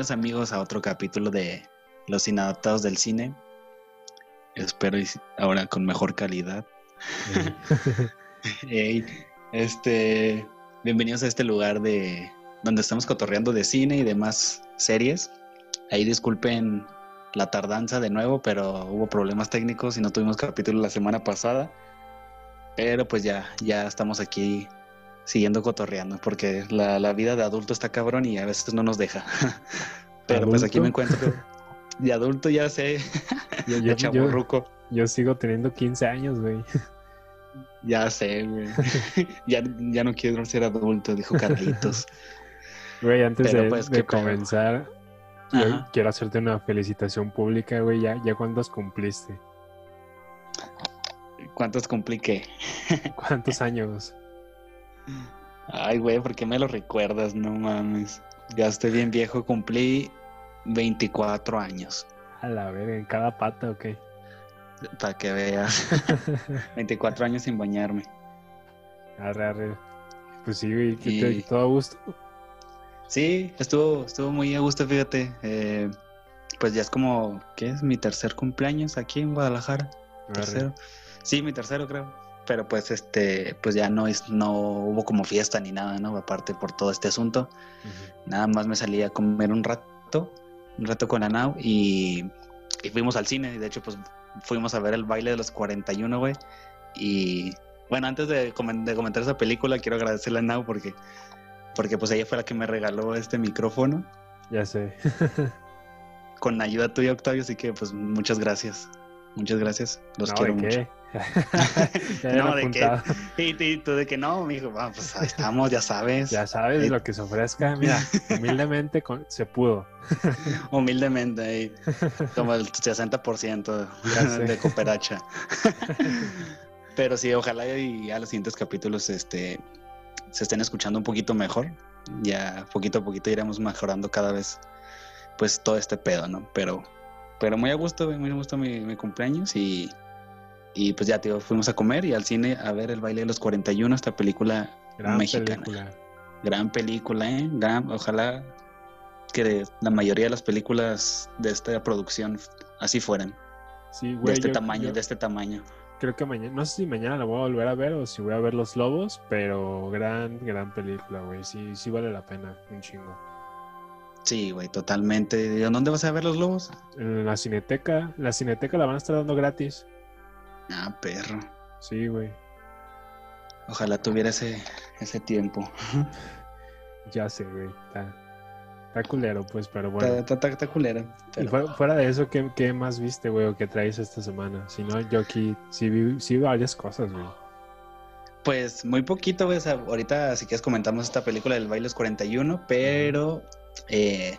bienvenidos amigos a otro capítulo de Los Inadaptados del Cine. Espero ahora con mejor calidad. este, bienvenidos a este lugar de donde estamos cotorreando de cine y demás series. Ahí disculpen la tardanza de nuevo, pero hubo problemas técnicos y no tuvimos capítulo la semana pasada. Pero pues ya, ya estamos aquí siguiendo cotorreando, porque la, vida de adulto está cabrón y a veces no nos deja. Pero pues aquí me encuentro de adulto, ya sé, yo, yo, Yo, sigo teniendo 15 años, güey. Ya sé, güey. ya, ya no quiero ser adulto, dijo Carlitos. Güey, antes de, pues, comenzar, quiero hacerte una felicitación pública, güey. ¿Ya, ya cuántos cumpliste? ¿Cuántos cumplí qué? ¿Cuántos años? Ay, güey, ¿por qué me lo recuerdas? No mames. Ya estoy bien viejo, cumplí 24 años. A la verga, en cada pata, ok. Para que veas. 24 años sin bañarme. Arre, arre. Pues sí, güey, todo a gusto. Sí, estuvo, estuvo muy a gusto, fíjate. Eh, pues ya es como, ¿qué es? Mi tercer cumpleaños aquí en Guadalajara. Tercero. Sí, mi tercero creo pero pues este, pues ya no es, no hubo como fiesta ni nada, ¿no? Aparte por todo este asunto. Nada más me salí a comer un rato, un rato con Anau y, y fuimos al cine. Y de hecho, pues fuimos a ver el baile de los 41, güey. Y bueno, antes de, comentar esa película, quiero agradecerle a Anau porque, porque pues ella fue la que me regaló este micrófono. Ya sé. con ayuda tuya, Octavio, así que pues muchas gracias. Muchas gracias. Los quiero mucho. no, de que, y, tú de que no, mijo, bueno, pues ahí estamos, ya sabes. Ya sabes lo que se ofrezca. Mira, humildemente se pudo. humildemente, como el 60% de cooperacha. Pero sí, ojalá y a los siguientes capítulos este, se estén escuchando un poquito mejor. Ya poquito a poquito iremos mejorando cada vez pues todo este pedo, ¿no? Pero, pero muy a gusto, muy a gusto mi, mi cumpleaños y y pues ya, tío, fuimos a comer y al cine a ver el baile de los 41, esta película Gran mexicana. Película. Gran película, ¿eh? Gran, ojalá que la mayoría de las películas de esta producción así fueran. Sí, güey. De este tamaño, de este tamaño. Creo que mañana, no sé si mañana la voy a volver a ver o si voy a ver Los Lobos, pero gran, gran película, güey. Sí, sí vale la pena, un chingo. Sí, güey, totalmente. ¿Y dónde vas a ver Los Lobos? En la Cineteca. La Cineteca la van a estar dando gratis. Ah, perro. Sí, güey. Ojalá tuviera ese, ese tiempo. ya sé, güey. Está, culero, pues, pero bueno. Está, culero. Y fuera, de eso, ¿qué, más viste, güey, o qué traes esta semana? Si no, yo aquí sí vi, sí varias cosas, güey. Pues muy poquito, güey. ahorita, si quieres, comentamos esta película del Bailes 41, pero eh,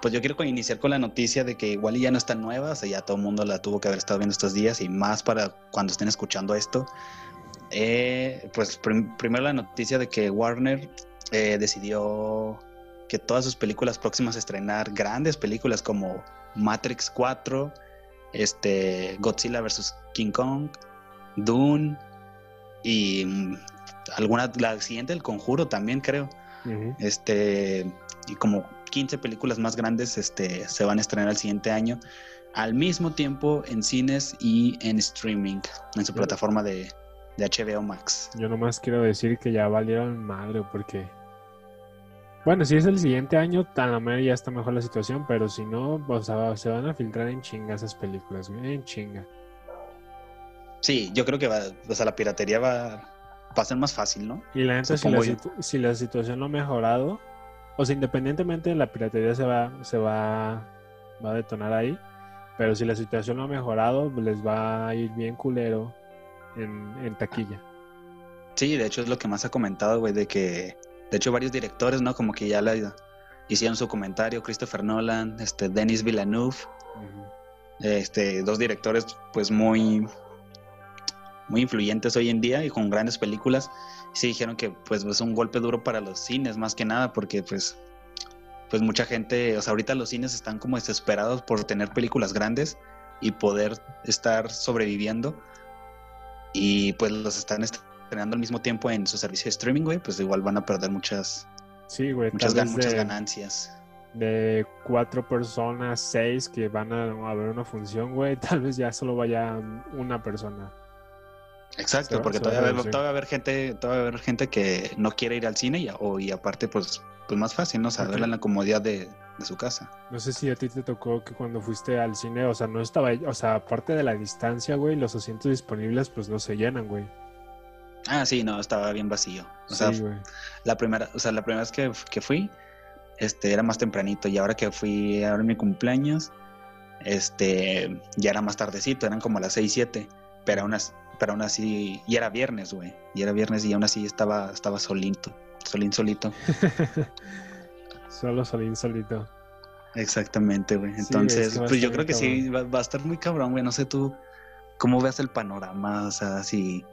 pues yo quiero iniciar con la noticia de que igual ya no está nueva, o sea, ya todo el mundo la tuvo que haber estado viendo estos días y más para cuando estén escuchando esto. Eh, pues primero la noticia de que Warner eh, decidió que todas sus películas próximas a estrenar, grandes películas como Matrix 4, este, Godzilla vs. King Kong, Dune y mm, alguna, la siguiente, El Conjuro también creo. Este, y como 15 películas más grandes este, se van a estrenar el siguiente año, al mismo tiempo en cines y en streaming, en su plataforma de, HBO Max. Yo nomás quiero decir que ya valieron madre, porque. Bueno, si es el siguiente año, tan la ya está mejor la situación, pero si no, o sea, se van a filtrar en chinga esas películas, en chinga. Sí, yo creo que va, o sea, la piratería va, va a ser más fácil, ¿no? Y la neta, si si la situación no ha mejorado, o sea, independientemente de la piratería se va, se va, va a detonar ahí. Pero si la situación no ha mejorado, les va a ir bien culero en, taquilla. Sí, de hecho es lo que más ha comentado, güey, de que, de hecho varios directores, ¿no? Como que ya le hicieron su comentario, Christopher Nolan, este, Denis Villeneuve, este, dos directores pues muy, muy influyentes hoy en día y con grandes películas sí dijeron que pues es un golpe duro para los cines más que nada porque pues pues mucha gente, o sea, ahorita los cines están como desesperados por tener películas grandes y poder estar sobreviviendo y pues los están estrenando al mismo tiempo en su servicio de streaming, güey, pues igual van a perder muchas sí, güey, muchas, muchas ganancias. de cuatro personas, seis que van a, a ver una función, güey, tal vez ya solo vaya una persona. Exacto, porque todavía, va a haber- reducir. todavía va a haber gente, todavía va a haber gente que no quiere ir al cine y, o, y aparte, pues, pues más fácil, ¿no? O sea, Ok. verla en la comodidad de, de su casa. No sé si a ti te tocó que cuando fuiste al cine, o sea, no estaba, o sea, aparte de la distancia, güey, los asientos disponibles pues no se llenan, güey. Ah, sí, no, estaba bien vacío. O sea, sí, la primera, o sea, la primera vez que, que fui, este, era más tempranito y ahora que fui ahora en mi cumpleaños, este, ya era más tardecito, eran como las 6, 7, pero aún así, pero aún así, y era viernes, güey, y era viernes y aún así estaba, estaba solito, solín solito. Solo Solín solito. Exactamente, güey. Sí, Entonces, es que pues yo creo que sí, va, va a estar muy cabrón, güey. No sé tú cómo veas el panorama, o sea, si,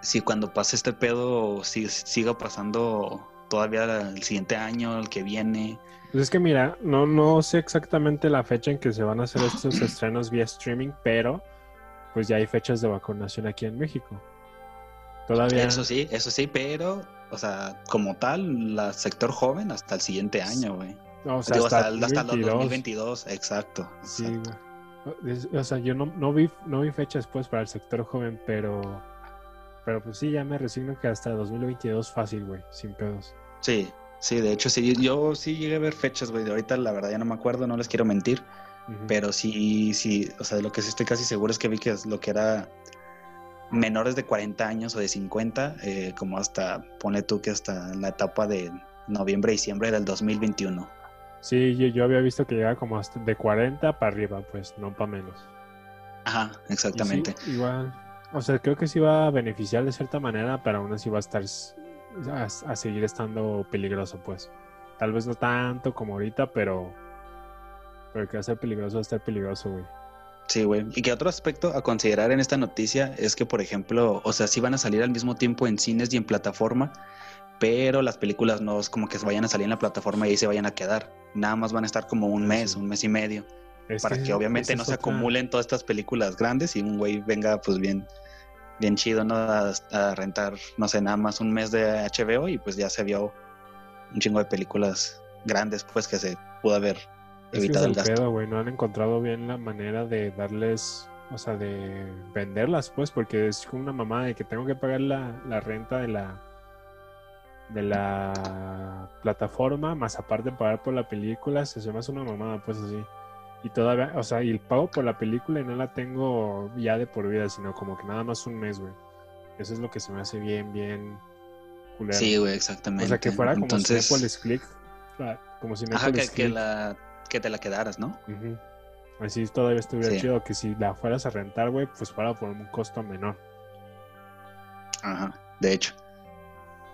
si cuando pase este pedo si, siga pasando todavía el siguiente año, el que viene. Pues es que mira, no, no sé exactamente la fecha en que se van a hacer estos estrenos vía streaming, pero pues ya hay fechas de vacunación aquí en México. Todavía. Eso sí, eso sí, pero, o sea, como tal, la sector joven hasta el siguiente año, güey. o sea, Digo, hasta, hasta, el- hasta los 2022. 2022, exacto. Sí, exacto. Es- O sea, yo no, no vi no vi fechas pues para el sector joven, pero pero pues sí, ya me resigno que hasta 2022 fácil, güey, sin pedos. Sí, sí, de hecho sí, yo sí llegué a ver fechas, güey. de Ahorita la verdad ya no me acuerdo, no les quiero mentir. Pero sí, sí, o sea, de lo que sí estoy casi seguro es que vi que es lo que era menores de 40 años o de 50, eh, como hasta, pone tú que hasta la etapa de noviembre, diciembre del 2021. Sí, yo, yo había visto que llega como hasta de 40 para arriba, pues, no para menos. Ajá, exactamente. sí, igual. O sea, creo que sí va a beneficiar de cierta manera, pero aún así va a estar a seguir estando peligroso, pues. Tal vez no tanto como ahorita, pero pero que va a ser peligroso, va a estar peligroso, güey. Sí, güey. Y que otro aspecto a considerar en esta noticia es que, por ejemplo, o sea, sí van a salir al mismo tiempo en cines y en plataforma, pero las películas no es como que vayan a salir en la plataforma y ahí se vayan a quedar. Nada más van a estar como un mes, un mes y medio. Es para que, obviamente no se otra- acumulen todas estas películas grandes y un güey venga pues bien bien chido no a, a rentar no sé nada más un mes de HBO y pues ya se vio un chingo de películas grandes pues que se pudo haber evitado es el el gasto pedo, güey. No han encontrado bien la manera de darles, o sea, de venderlas, pues, porque es como una mamada de que tengo que pagar la, la renta de la de la plataforma, más aparte pagar por la película, se hace una mamada, pues así. Y todavía, o sea, y el pago por la película y no la tengo ya de por vida, sino como que nada más un mes, güey. Eso es lo que se me hace bien, bien culero. sí güey exactamente o sea, que fuera como entonces Cinepolis Click, ah, como ajá Cinepolis que, que Click. la que te la quedaras no. Así todavía estuviera Sí. chido que si la fueras a rentar, güey, pues fuera por un costo menor. Ajá, de hecho.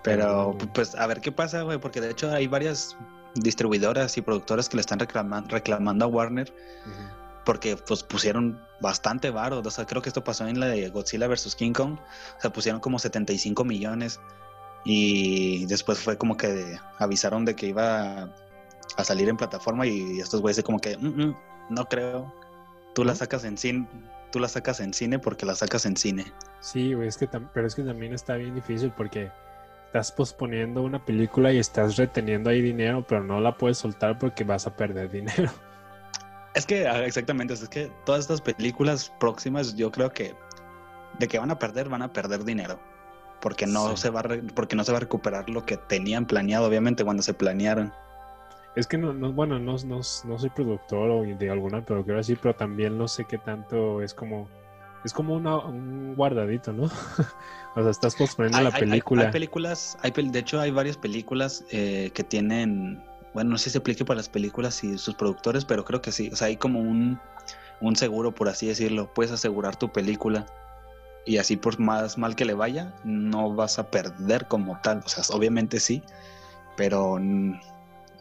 Pero, pues a ver qué pasa, güey, porque de hecho hay varias distribuidoras y productoras que le están reclaman- reclamando a Warner porque pues pusieron bastante varo, o sea, creo que esto pasó en la de Godzilla vs. King Kong, o sea, pusieron como 75 millones y después fue como que avisaron de que iba a salir en plataforma y estos güeyes de como que, "Mm, mm, no creo, tú la sacas en cine, tú la sacas en cine porque la sacas en cine. Sí, güey, es que pero es que también está bien difícil porque estás posponiendo una película y estás reteniendo ahí dinero, pero no la puedes soltar porque vas a perder dinero. Es que, ah, exactamente, es que todas estas películas próximas, yo creo que de que van a perder, van a perder dinero. Porque no, Sí. se va a re- porque no se va a recuperar lo que tenían planeado, obviamente, cuando se planearon. Es que no, no bueno, no, no, no soy productor o de alguna productora así, pero también no sé qué tanto es como, es como una, un guardadito, ¿no? o sea, estás posponiendo la hay- película. hay películas, hay de hecho, hay varias películas eh, que tienen, bueno, no sé si se aplique para las películas y sus productores, pero creo que sí. O sea, hay como un, un seguro, por así decirlo. Puedes asegurar tu película y así por más mal que le vaya, no vas a perder como tal. O sea, obviamente sí, pero,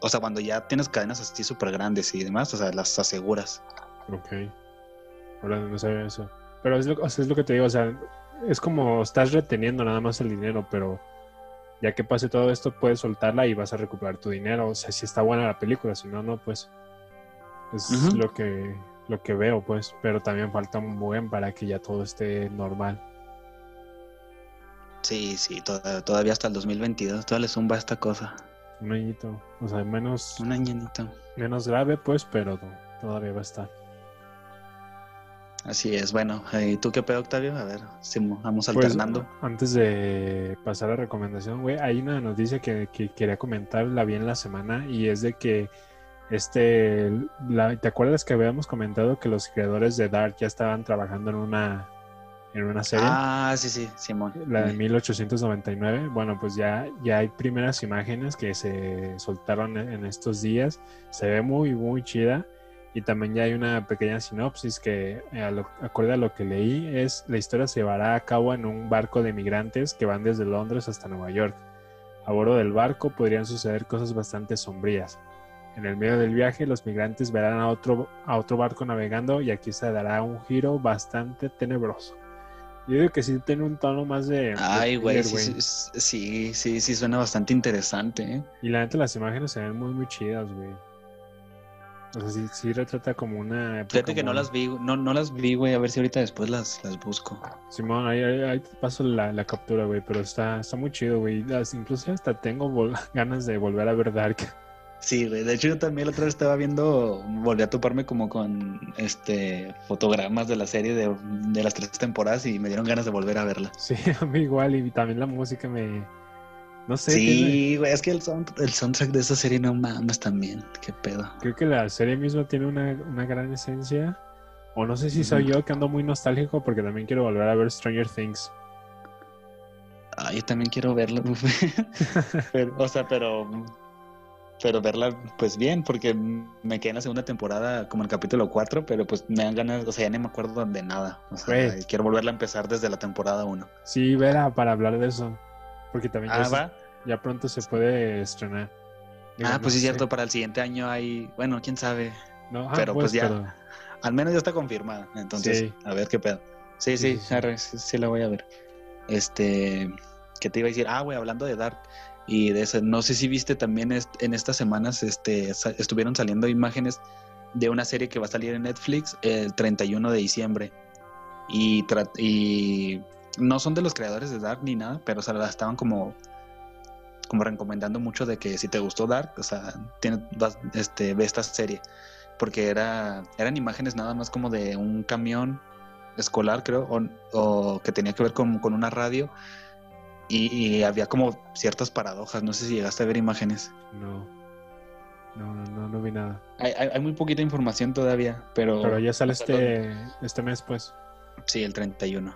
o sea, cuando ya tienes cadenas así súper grandes y demás, o sea, las aseguras. Ok. Ahora no sabía eso. Pero es lo, o sea, es lo que te digo, o sea, es como estás reteniendo nada más el dinero, pero ya que pase todo esto, puedes soltarla y vas a recuperar tu dinero. O sea, si está buena la película, si no, no, pues. Es lo que lo que veo, pues. Pero también falta un buen para que ya todo esté normal. Sí, sí, toda- todavía hasta el 2022, todavía le zumba esta cosa. Un añito. O sea, menos, Un añito. menos grave, pues, pero todavía va a estar. Así es. Bueno, ¿y tú qué pedo, Octavio? A ver, si vamos alternando. Pues, antes de pasar a la recomendación, güey, hay una noticia que, que quería comentar, la vi en la semana, y es de que este, la- ¿te acuerdas que habíamos comentado que los creadores de Dark ya estaban trabajando en una, en una serie? ah, sí, sí, Simón. La de Sí. 1899. Bueno, pues ya, ya hay primeras imágenes que se soltaron en estos días. Se ve muy, muy chida. Y también ya hay una pequeña sinopsis que, eh, a lo- acorde a lo que leí, es la historia se llevará a cabo en un barco de migrantes que van desde Londres hasta Nueva York. A bordo del barco podrían suceder cosas bastante sombrías. En el medio del viaje, los migrantes verán a otro, a otro barco navegando y aquí se dará un giro bastante tenebroso. Yo digo que sí tiene un tono más de... Ay, güey, sí, sí, sí, sí, suena bastante interesante, ¿eh? Y la neta, las imágenes se ven muy, muy chidas, güey. O sea, sí, sí retrata como una época Fíjate que no las vi, no, no las vi, güey, a ver si ahorita después las, las busco. Simón, ahí, ahí- ahí te paso la, la captura, güey, pero está, está muy chido, güey. Incluso hasta tengo ganas de volver a ver Dark. Sí, güey, de hecho yo también la otra vez estaba viendo, volví a toparme como con este fotogramas de la serie de, de las tres temporadas y me dieron ganas de volver a verla. Sí, a mí igual, y también la música me... No sé, Sí, güey, es que el, sound- el soundtrack de esa serie no mames también, qué pedo. creo que la serie misma tiene una, una gran esencia. O no sé si soy yo que ando muy nostálgico porque también quiero volver a ver Stranger Things. Ah, yo también quiero verla, pero, o sea, pero, pero verla pues bien, porque me quedé en la segunda temporada como el capítulo 4, pero pues me dan ganas, o sea, ya ni me acuerdo de nada. O sea, quiero volverla a empezar desde la temporada 1. Sí, Vera, para hablar de eso. Porque también ya, Ah, se- va. ya pronto se puede estrenar. Digo, Ah, no pues sí, cierto, para el siguiente año hay, bueno, quién sabe. No, ah, pero, pues, ya. pero- Al menos ya está confirmada, entonces, Sí. a ver qué pedo. Sí, Sí, sí, sí, sí la voy a ver. Este, ¿qué te iba a decir? Ah, güey, hablando de Dark y de eso, no sé si viste también est- en estas semanas, este, estuvieron saliendo imágenes de una serie que va a salir en Netflix el 31 de diciembre. Y, no son de los creadores de Dark ni nada, pero o sea, la estaban como recomendando mucho de que si te gustó Dark, o sea, tiene, vas- este, ve esta serie. Porque era, eran imágenes nada más como de un camión escolar, creo, o, que tenía que ver con una radio. Y, y había como ciertas paradojas. No sé si llegaste a ver imágenes. No. No, no, no, no vi nada. Hay, hay- hay muy poquita información todavía, pero. Pero ya sale este, este mes, pues. Sí, el 31.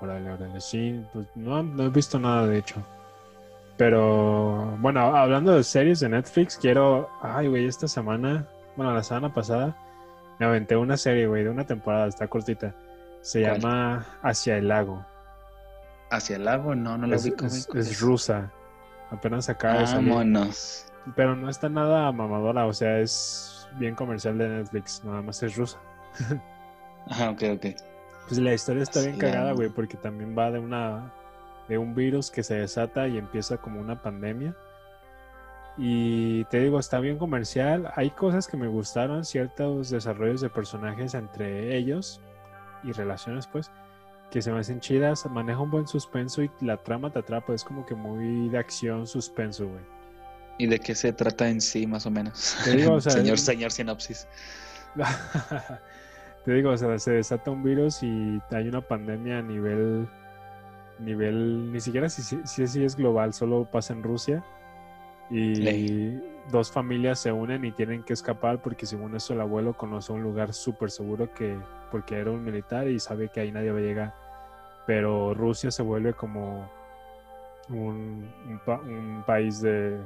Órale, órale. Sí, pues no, no he visto nada, de hecho. Pero, bueno, hablando de series de Netflix, quiero. Ay, güey, esta semana, bueno, la semana pasada, me aventé una serie, güey, de una temporada, está cortita. Se ¿Cuál? llama Hacia el Lago. ¿Hacia el lago? No, no lo Es, ubico, es- es rusa. Apenas acaba de salir. Vámonos. Pero no está nada mamadora, o sea, es bien comercial de Netflix, nada más es rusa. Ajá, ok, ok. Pues la historia está bien cagada, la- güey, porque también va de una de un virus que se desata y empieza como una pandemia. Y te digo, está bien comercial. Hay cosas que me gustaron, ciertos desarrollos de personajes entre ellos y relaciones, pues, que se me hacen chidas. Maneja un buen suspenso y la trama te atrapa. Es como que muy de acción, suspenso, güey. ¿Y de qué se trata en sí, más o menos? Te digo, o sea, señor, el- señor sinopsis. Te digo, o sea, se desata un virus y hay una pandemia a nivel, nivel, ni siquiera si, si, si- si es global, solo pasa en Rusia. Y dos familias se unen y tienen que escapar porque según eso el abuelo conoce un lugar súper seguro que, porque era un militar y sabe que ahí nadie va a llegar. Pero Rusia se vuelve como un, un pa- un país de,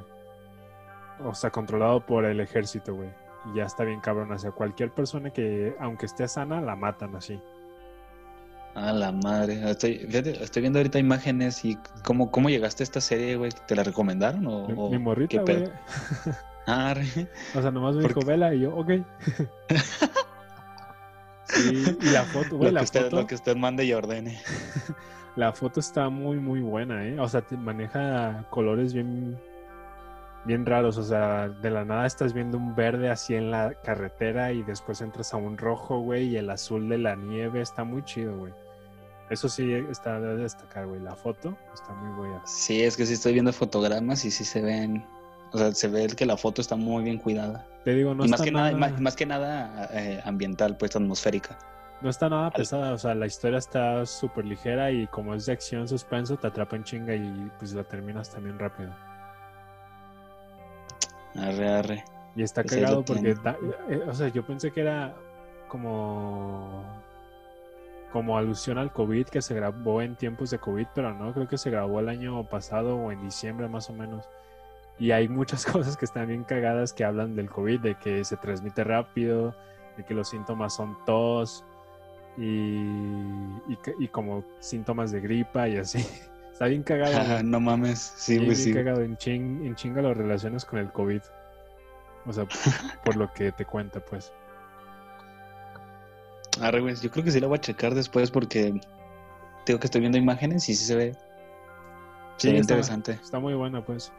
o sea, controlado por el ejército, güey. Y ya está bien cabrón. O sea, cualquier persona que, aunque esté sana, la matan así. A la madre. Estoy, fíjate, estoy viendo ahorita imágenes y cómo, cómo llegaste a esta serie, güey. ¿Te la recomendaron o, Mi, o mi morrita, qué güey. Ah, re- O sea, nomás me ¿Por dijo, vela, y yo, ok. Sí, y la foto, güey, lo, la que usted, foto, lo que usted mande y ordene. la foto está muy, muy buena, ¿eh? O sea, te maneja colores bien, bien raros. O sea, de la nada estás viendo un verde así en la carretera y después entras a un rojo, güey, y el azul de la nieve. Está muy chido, güey. Eso sí está de destacar, güey. La foto está muy buena. Sí, es que sí estoy viendo fotogramas y sí se ven O sea, se ve que la foto está muy bien cuidada. Te digo, no y más está que nada, nada, más, más que nada eh, ambiental, pues atmosférica. no está nada pesada, o sea, la historia está súper ligera y como es de acción suspenso, te atrapa en chinga y pues la terminas también rápido. Arre, arre. Y está Pues cagado porque, eh, o sea, yo pensé que era como como alusión al COVID que se grabó en tiempos de COVID, pero no, creo que se grabó el año pasado o en diciembre más o menos. Y hay muchas cosas que están bien cagadas que hablan del COVID, de que se transmite rápido, de que los síntomas son tos y, y, como síntomas de gripa y así. Está bien cagado. no mames, sí, güey, sí. cagado, en, ching- en chinga lo relacionas con el COVID. O sea, por lo que te cuenta, pues. Arre, güey, yo creo que sí la voy a checar después porque tengo que estoy viendo imágenes y sí se ve, se ve está- interesante. Está muy buena, pues.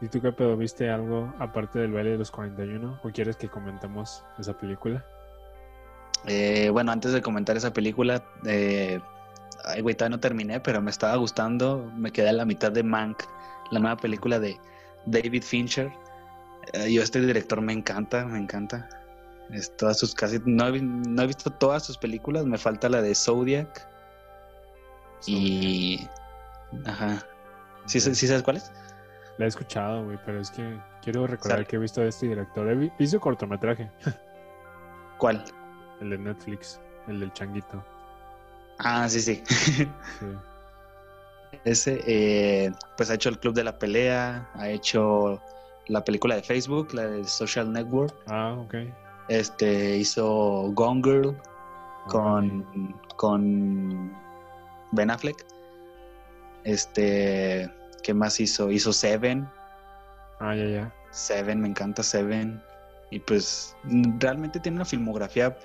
¿Y tú qué pedo? ¿Viste algo aparte del baile de los 41? ¿O quieres que comentemos esa película? Eh, bueno, antes de comentar esa película, eh, ay, güey, todavía no terminé, pero me estaba gustando. Me quedé a la mitad de Mank, la nueva película de David Fincher. Eh, yo este director me encanta, me encanta. Es todas sus casi no he, no he visto todas sus películas, me falta la de Zodiac y ajá. ¿Sí, sí sabes cuál es? La he escuchado, güey, pero es que quiero recordar que he visto de este director. He vi- visto cortometraje, ¿Cuál? el de Netflix, el del changuito. Ah, sí, sí. Sí. Ese, eh, pues ha hecho el Club de la Pelea, ha hecho la película de Facebook, la de Social Network, Ah, ok. Este, hizo Gone Girl con, con Ben Affleck, este, ¿qué más hizo? Hizo Seven, Ah, ya, ya. Seven, me encanta Seven, y pues realmente tiene una filmografía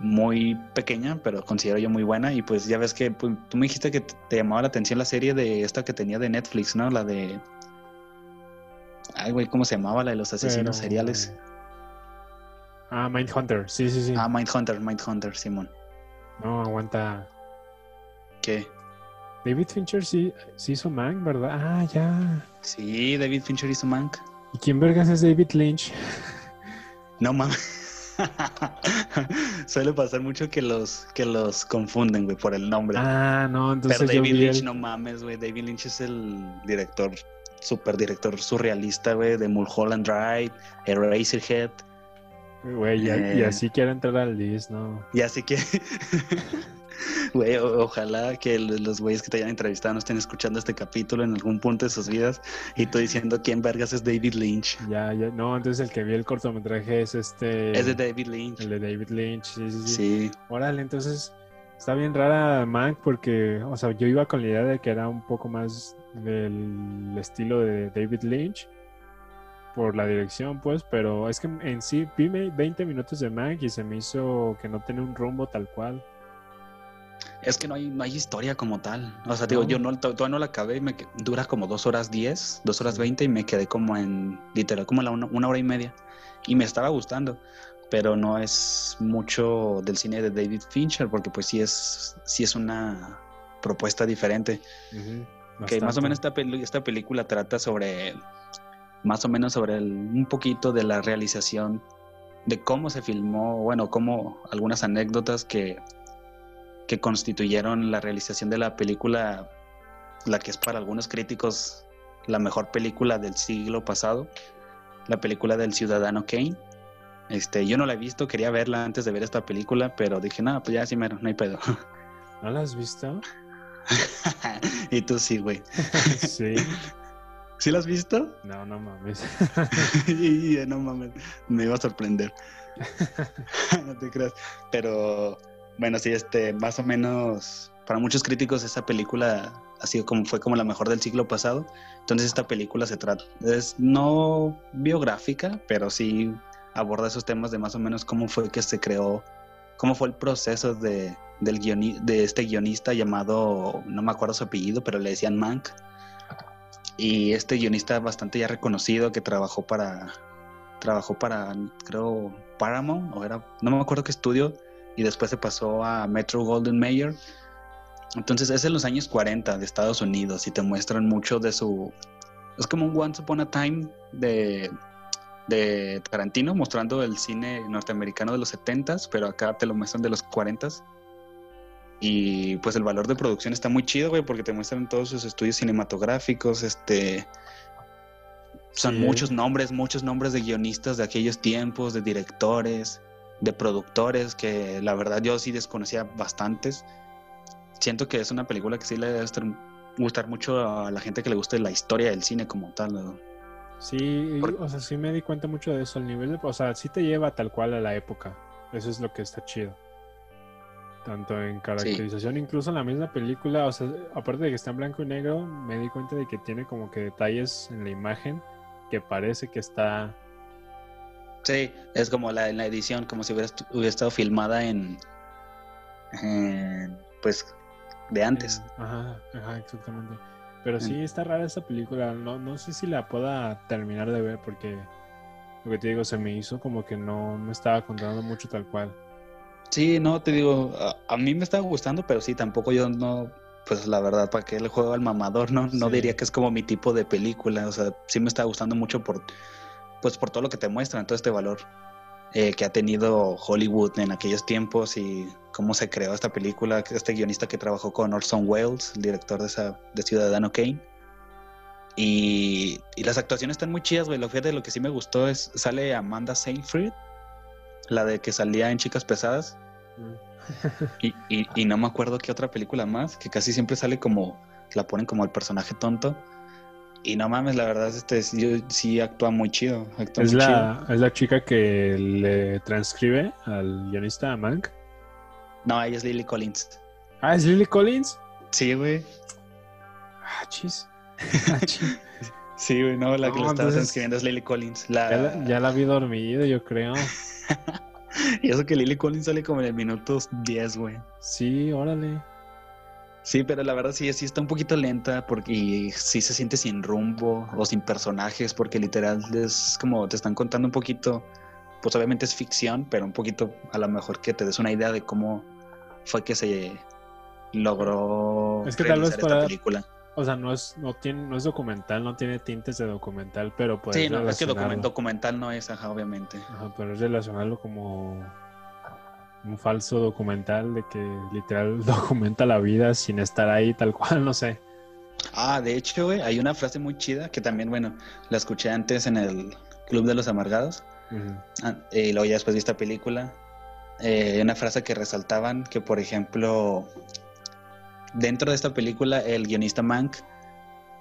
muy pequeña, pero considero yo muy buena. Y pues ya ves que pues, tú me dijiste que te te llamaba la atención la serie de esta que tenía de Netflix, ¿no? La de. Ay, güey, ¿cómo se llamaba? La de los asesinos Pero- seriales. Ah, Mindhunter, sí, sí, sí. Ah, Mindhunter, Mindhunter, Simón. No, aguanta. ¿Qué? David Fincher sí, sí hizo Mank, ¿verdad? Ah, ya. Sí, David Fincher hizo Mank. ¿Y quién vergas es David Lynch? No mames. Suele pasar mucho que los, que los confunden, güey, por el nombre. Ah, no, entonces Pero yo David vi Lynch, el- no mames, güey. David Lynch es el director, super director surrealista, güey, de Mulholland Drive, Eraserhead. Güey, y, Eh. así quiero entrar al list, ¿no? Y así que, güey, ojalá que los güeyes que te hayan entrevistado no estén escuchando este capítulo en algún punto de sus vidas y tú diciendo quién vergas es David Lynch. Ya, ya. No, entonces el que vi el cortometraje es este. Es de David Lynch. El de David Lynch, sí, sí, sí. Sí, Órale, entonces está bien rara Mank porque, o sea, yo iba con la idea de que era un poco más del estilo de David Lynch por la dirección, pues, pero es que en sí vi me- 20 minutos de Mank y se me hizo que no tenía un rumbo tal cual. es que no hay, no hay historia como tal. O sea, digo, yo no, to- todavía no la acabé, y me, dura como dos horas diez, dos horas Sí. veinte y me quedé como en, literal, como en la una, una hora y media. Y me estaba gustando, pero no es mucho del cine de David Fincher, porque pues sí es, sí es una propuesta diferente. Que más o menos esta, esta película trata sobre, más o menos sobre el- un poquito de la realización, de cómo se filmó, bueno, cómo algunas anécdotas que, que constituyeron la realización de la película, la que es para algunos críticos la mejor película del siglo pasado, la película del Ciudadano Kane. Este, yo no la he visto, quería verla antes de ver esta película, pero dije, no, pues ya sí, mero, no hay pedo. ¿No la has visto? y tú sí, güey. sí. ¿Sí la has visto? No, no mames. y no mames, me iba a sorprender. no te creas. Pero bueno, sí, este, más o menos, para muchos críticos esa película ha sido como fue como la mejor del siglo pasado. Entonces esta película se trata, es no biográfica, pero sí aborda esos temas de más o menos cómo fue que se creó, cómo fue el proceso de, del guioni- de este guionista llamado, no me acuerdo su apellido, pero le decían Mank. Y este guionista bastante ya reconocido que trabajó para, trabajó para, creo, Paramount, o era, no me acuerdo qué estudio, y después se pasó a Metro Golden Mayer. Entonces es en los años 40 de Estados Unidos y te muestran mucho de su, es como un Once Upon a Time de, de Tarantino, mostrando el cine norteamericano de los 70s, pero acá te lo muestran de los 40s. Y pues el valor de producción está muy chido, güey, porque te muestran todos sus estudios cinematográficos, este... Son Sí. muchos nombres, muchos nombres de guionistas de aquellos tiempos, de directores, de productores, que la verdad yo sí desconocía bastantes. Siento que es una película que sí le debe estar- gustar mucho a la gente que le guste la historia del cine como tal. ¿no? Sí, o sea, sí me di cuenta mucho de eso. El nivel de, o sea, sí te lleva tal cual a la época. Eso es lo que está chido. Tanto en caracterización, incluso en la misma película, o sea, aparte de que está en blanco y negro, me di cuenta de que tiene como que detalles en la imagen que parece que está Sí, es como la, en la edición, como si hubiera, hubiera estado filmada en, en, pues de antes. Ajá, ajá, exactamente. Pero sí está rara esta película. No, no sé si la pueda terminar de ver porque lo que te digo, se me hizo como que no me estaba contando mucho tal cual. Sí, no, te digo, a, a mí me estaba gustando, pero sí, tampoco yo no, pues la verdad, ¿para qué le juego al mamador? No, no diría que es como mi tipo de película, o sea, sí me está gustando mucho por, pues por todo lo que te muestran, todo este valor eh, que ha tenido Hollywood en aquellos tiempos y cómo se creó esta película, este guionista que trabajó con Orson Welles, el director de esa, de Ciudadano Kane. Y, y las actuaciones están muy chidas, güey. Lo fíjate, lo que sí me gustó es, sale Amanda Seyfried, la de que salía en Chicas Pesadas. Y, y- y no me acuerdo qué otra película más, que casi siempre sale como, la ponen como el personaje tonto. Y no mames, la verdad, este sí, sí actúa muy chido. Actúa Es muy la, es la chica que le transcribe al guionista a Mank. chido. No, ella es Lily Collins. Ah, es Lily Collins. Sí, güey. Ah, chis. Ah, chis. Sí, güey, no, la que lo estaba transcribiendo es Lily Collins. La... ya, la, ya la vi dormido, yo creo. Y eso que Lily Collins sale como en el minuto 10, güey. Sí, órale. Sí, pero la verdad sí, sí está un poquito lenta porque y sí se siente sin rumbo o sin personajes porque literal es como te están contando un poquito, pues obviamente es ficción, pero un poquito a lo mejor que te des una idea de cómo fue que se logró Es que tal vez realizar esta película. O sea, no es, no tiene, no es documental, no tiene tintes de documental, pero puedes Sí, no, es que documental no es, ajá, obviamente. Ajá, pero es relacionarlo como un falso documental de que literal documenta la vida sin estar ahí tal cual, no sé. Ah, de hecho, güey, hay una frase muy chida que también, bueno, la escuché antes en el Club de los Amargados. Ah, y luego ya después de esta película, eh, una frase que resaltaban que, por ejemplo, dentro de esta película, el guionista Mank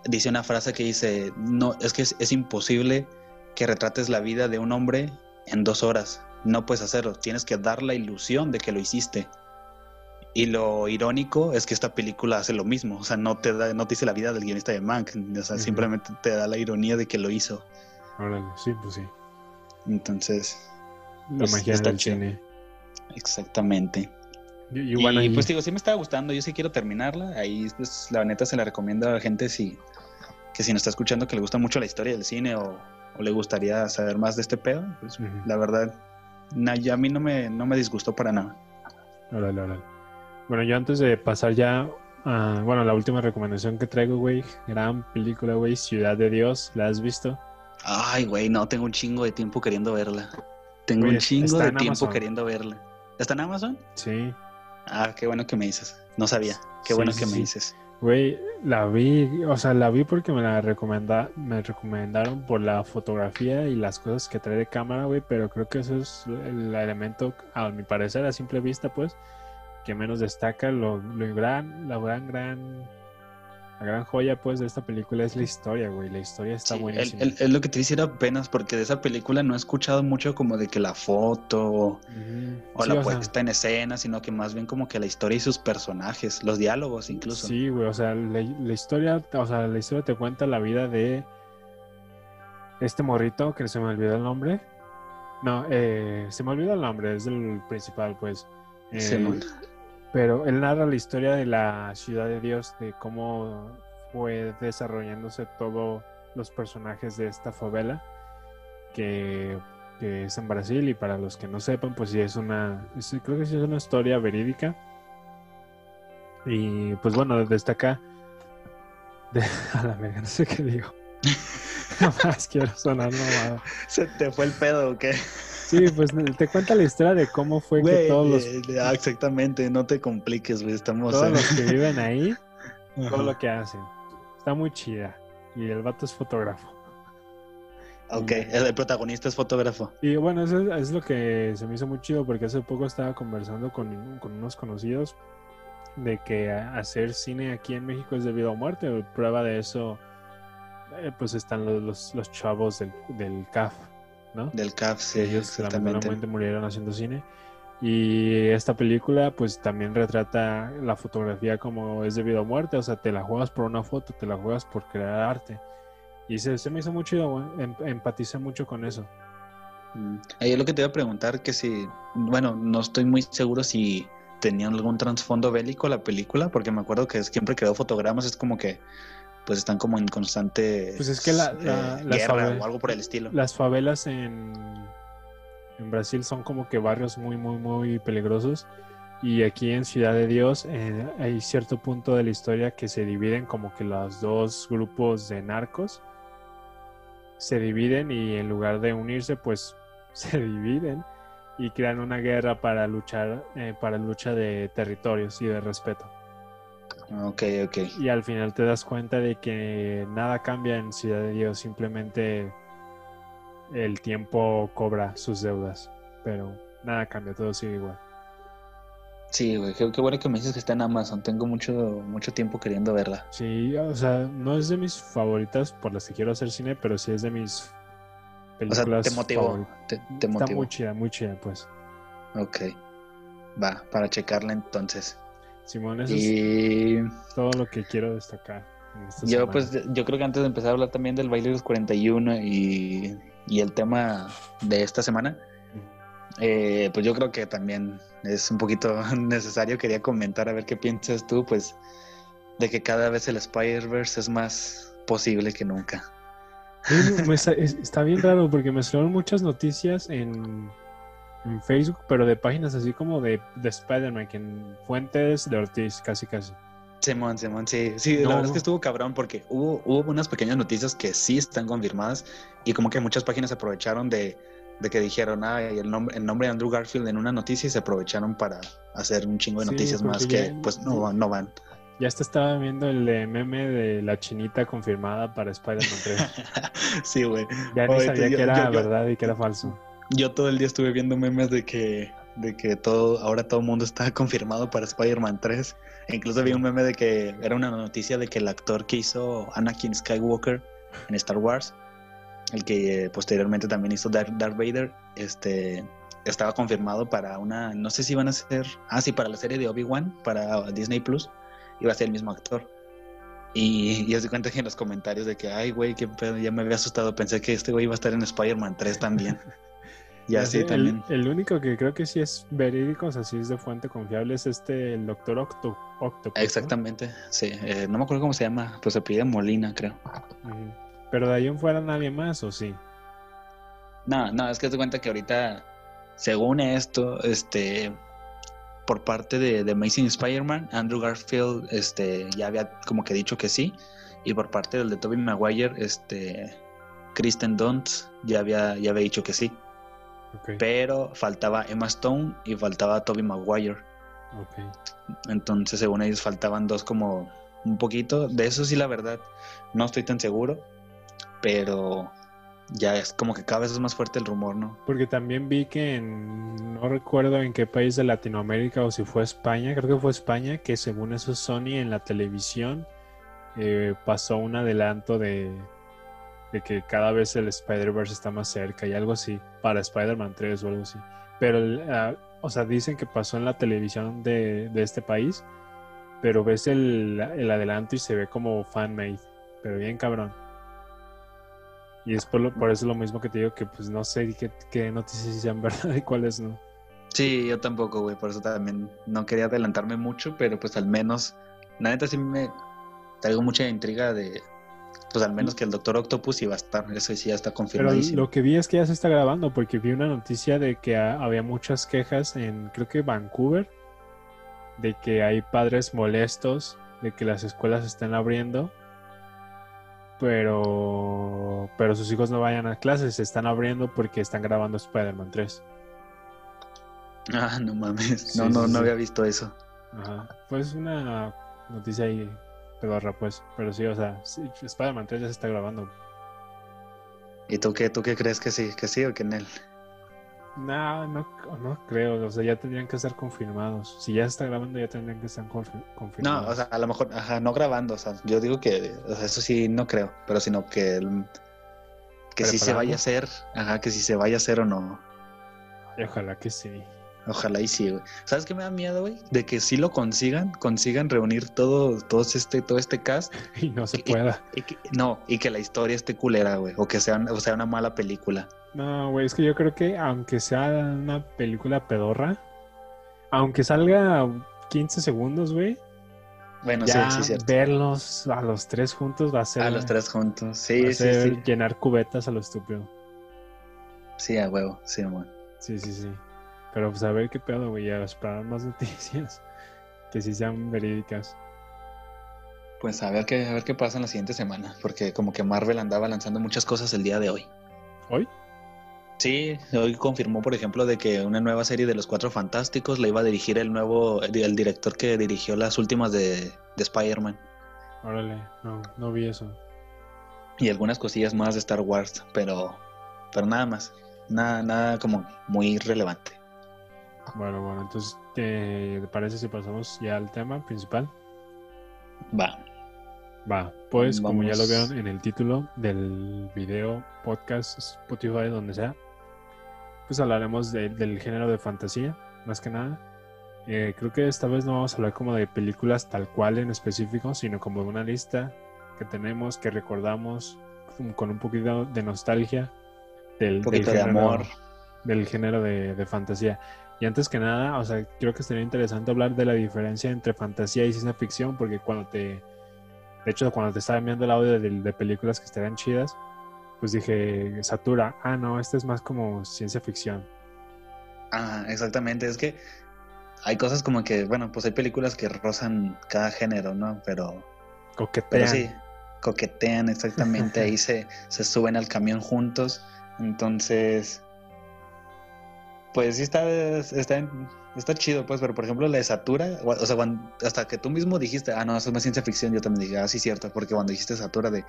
dice una frase que dice, no, es que es, es imposible que retrates la vida de un hombre en dos horas. No puedes hacerlo, tienes que dar la ilusión de que lo hiciste. Y lo irónico es que esta película hace lo mismo, o sea, no te, da, no te dice la vida del guionista de Mank, o sea, simplemente te da la ironía de que lo hizo. Órale, sí, pues sí. Entonces, La Pues, magia está del cine. exactamente. Y, y Y, bueno, y- pues digo, sí me estaba gustando, yo sí quiero terminarla. Ahí pues la neta se la recomiendo a la gente si que si nos está escuchando que le gusta mucho la historia del cine o, o le gustaría saber más de este pedo, pues la verdad na- ya a mí no me, no me disgustó para nada. Órale, órale. Bueno, yo antes de pasar ya a, bueno, la última recomendación que traigo, güey, gran película, güey, Ciudad de Dios, ¿la has visto? Ay, güey, no, tengo un chingo de tiempo queriendo verla. Tengo Güey, un chingo de tiempo Amazon. queriendo verla. ¿Está en Amazon? Sí. Ah, qué bueno que me dices. No sabía. Qué Sí, bueno sí, que me dices. Güey, la vi, o sea, la vi porque me la recomenda, me recomendaron por la fotografía y las cosas que trae de cámara, güey, pero creo que eso es el elemento, a mi parecer, a simple vista, pues, que menos destaca lo, lo gran, la gran, gran, la gran joya, pues, de esta película es la historia, güey, la historia está Sí, buenísima. es lo que te hiciera apenas porque de esa película no he escuchado mucho como de que la foto o, Ujú. o Sí, la o sea, puesta en escena, sino que más bien como que la historia y sus personajes, los diálogos incluso. Sí, güey, o sea, la, la historia, o sea, la historia te cuenta la vida de este morrito que se me olvidó el nombre. No, eh, se me olvidó el nombre, es el principal, pues. Eh, Simón. Pero él narra la historia de la ciudad de Dios, de cómo fue desarrollándose todos los personajes de esta favela, que, que es en Brasil, y para los que no sepan, pues sí es una, es- creo que sí es una historia verídica. Y pues bueno, desde acá, de- a la verga, no sé qué digo. Más quiero sonar nomada. ¿Se te fue el pedo o qué? Sí, pues te cuenta la historia de cómo fue que todos los, eh, ah, exactamente, no te compliques, güey, estamos... todos en- los que viven ahí, Ajá. todo lo que hacen. Está muy chida. Y el vato es fotógrafo. Ok, el, el protagonista es fotógrafo. Y bueno, eso es, es lo que se me hizo muy chido porque hace poco estaba conversando con, con unos conocidos de que hacer cine aquí en México es debido a muerte. Prueba de eso, eh, pues están los, los, los chavos del, del CAF, ¿no? Del CAF, sí, que ellos exactamente. lamentablemente murieron haciendo cine. Y esta película pues también retrata la fotografía como es debido a muerte, o sea, te la juegas por una foto, te la juegas por crear arte. Y se, se me hizo muy chido. Em- empaticé mucho con eso. Mm. Ahí es lo que te iba a preguntar, que si, bueno, no estoy muy seguro si tenían algún trasfondo bélico la película, porque me acuerdo que siempre que veo fotogramas es como que pues están como en constante Pues es que la- la- eh, guerra favelas- o algo por el estilo. Las favelas en, en Brasil son como que barrios muy, muy, muy peligrosos. Y aquí en Ciudad de Dios eh, hay cierto punto de la historia que se dividen como que los dos grupos de narcos se dividen y en lugar de unirse pues se dividen y crean una guerra para luchar eh, para lucha de territorios y de respeto. Ok, ok. Y al final te das cuenta de que nada cambia en Ciudad de Dios, simplemente el tiempo cobra sus deudas, pero nada cambia, todo sigue igual. Sí, güey, qué, qué bueno que me dices que está en Amazon. Tengo mucho, mucho tiempo queriendo verla. Sí, o sea, no es de mis favoritas por las que quiero hacer cine, pero sí es de mis O sea, películas te motivó. Te, Está muy chida, muy chida, pues. Ok. Va, para checarla entonces. Simón, eso es Y todo lo que quiero destacar. yo semana. pues yo creo que antes de empezar a hablar también del baile de los 41 y, y el tema de esta semana, eh, pues yo creo que también es un poquito necesario. Quería comentar a ver qué piensas tú, pues, de que cada vez el Spider-Verse es más posible que nunca. Oye, me sa- es- está bien raro porque me salieron muchas noticias en, en Facebook, pero de páginas así como de, de Spider-Man, que en fuentes de Ortiz, casi casi. Simón, Simón, sí, sí, No. la verdad es que estuvo cabrón porque hubo, hubo unas pequeñas noticias que sí están confirmadas y como que muchas páginas aprovecharon de, de que dijeron, ah, el nombre, el nombre de Andrew Garfield en una noticia y se aprovecharon para hacer un chingo de Sí, noticias más que ya- pues no, no van. Ya hasta estaba viendo el meme de la chinita confirmada para Spider-Man 3. sí, güey. Ya ni Oye, sabía yo- que era yo- yo- verdad y que era falso. Yo todo el día estuve viendo memes de que, de que todo, ahora todo el mundo está confirmado para Spider-Man 3. E incluso vi un meme de que era una noticia de que el actor que hizo Anakin Skywalker en Star Wars, el que eh, posteriormente también hizo Darth, Vader, este estaba confirmado para una, no sé si iban a ser, ah sí, para la serie de Obi-Wan, para Disney Plus, iba a ser el mismo actor. Y, y se cuenta que en los comentarios de que, ay, güey, qué pedo, ya me había asustado, pensé que este güey iba a estar en Spider-Man 3 también. Y así el, también. el único que creo que sí es verídico, o sea, sí es de fuente confiable, es este, el Doctor Octo, Octopus. ¿no? Exactamente, sí. eh, no me acuerdo cómo se llama, pues se pide Molina, creo. Pero de ahí en fuera nadie más, ¿o sí? No, no, es que te cuenta que ahorita, según esto, este, por parte de, de Amazing Spider-Man, Andrew Garfield, este, ya había como que dicho que sí, y por parte del de Tobey Maguire, este, Kristen Dunst ya había, ya había dicho que sí, Pero faltaba Emma Stone y faltaba Tobey Maguire. Entonces, según ellos, faltaban dos como un poquito. De eso sí, la verdad, no estoy tan seguro. Pero ya es como que cada vez es más fuerte el rumor, ¿no? Porque también vi que en, no recuerdo en qué país de Latinoamérica o si fue España, creo que fue España, que según eso Sony en la televisión eh, pasó un adelanto de, de que cada vez el Spider-Verse está más cerca y algo así, para Spider-Man 3 o algo así. Pero, ah, o sea, dicen que pasó en la televisión de, de este país, pero ves el, el adelanto y se ve como fan-made, pero bien cabrón. Y es por eso lo mismo que te digo que pues no sé qué, qué noticias sean verdad y cuáles no. Sí, yo tampoco, güey. Por eso también no quería adelantarme mucho, pero pues al menos, la neta sí me traigo mucha intriga de, pues al menos que el Doctor Octopus iba a estar. Eso sí ya está Pero confirmadísimo. lo que vi es que ya se está grabando porque vi una noticia de que ha- había muchas quejas en creo que Vancouver de que hay padres molestos de que las escuelas están abriendo pero pero sus hijos no vayan a clases, se están abriendo porque están grabando Spider-Man 3. Ah, no mames. Sí, No, no, sí, no había visto eso. Ajá. Pues una noticia ahí pedorra, pues. Pero sí, o sea, sí, Spider-Man 3 ya se está grabando. ¿Y tú qué, tú qué crees que sí, que sí o que en él? No, no, no creo. O sea, ya tendrían que estar confirmados. Si ya se está grabando, ya tendrían que estar confi- No, confirmados. o sea, a lo mejor, ajá, no grabando, o sea, yo digo que, o sea, eso sí no creo, pero sino que, el- que si se vaya a hacer, ajá, que si se vaya a hacer o no. Ojalá que sí. Ojalá y sí, güey. ¿Sabes qué me da miedo, güey? De que sí lo consigan, consigan reunir todo, todos este, todo este cast, Y no se Y- pueda. y no, y que la historia esté culera, güey, o que sea, o sea una mala película. No, güey, es que yo creo que aunque sea una película pedorra, aunque salga 15 segundos, güey, Bueno, ya sí, sí, cierto. verlos a los tres juntos va a ser, A los tres juntos. va Sí, a sí, ser sí. llenar cubetas a lo estúpido. Sí, a huevo, sí, amor. Sí, sí, sí. Pero pues a ver qué pedo, güey, a esperar más noticias que sí sean verídicas. Pues a ver qué, a ver qué pasa en la siguiente semana, porque como que Marvel andaba lanzando muchas cosas el día de hoy. ¿Hoy? Sí, hoy confirmó, por ejemplo, de que una nueva serie de los Cuatro Fantásticos la iba a dirigir el nuevo, el, el director que dirigió las últimas de, de Spider-Man Órale, no, no vi eso. y algunas cosillas más de Star Wars, pero, pero nada más, nada, nada como muy relevante. Bueno, bueno, entonces, ¿te parece si pasamos ya al tema principal? Va, Va, pues como ya lo Vamos. vieron en el título del video, podcast, Spotify, donde sea, pues hablaremos de- del género de fantasía, más que nada. Eh, creo que esta vez no vamos a hablar como de películas tal cual en específico, sino como de una lista que tenemos, que recordamos con un poquito de nostalgia del, un poquito del de género- amor. del género de, de fantasía. Y antes que nada, o sea, creo que sería interesante hablar de la diferencia entre fantasía y ciencia ficción, porque cuando te, de hecho, cuando te estaba enviando el audio de, de películas que estarían chidas, pues dije, Satura, ah, no, este es más como ciencia ficción. Ah, exactamente, es que hay cosas como que, bueno, pues hay películas que rozan cada género, ¿no? Pero, Coquetean. pero sí, coquetean exactamente, ahí se, se suben al camión juntos, entonces, pues sí está, está, está chido, pues, pero por ejemplo la de Satura, o sea, cuando- hasta que tú mismo dijiste, ah, no, eso es más ciencia ficción, yo también dije, ah, sí, cierto, porque cuando dijiste Satura de,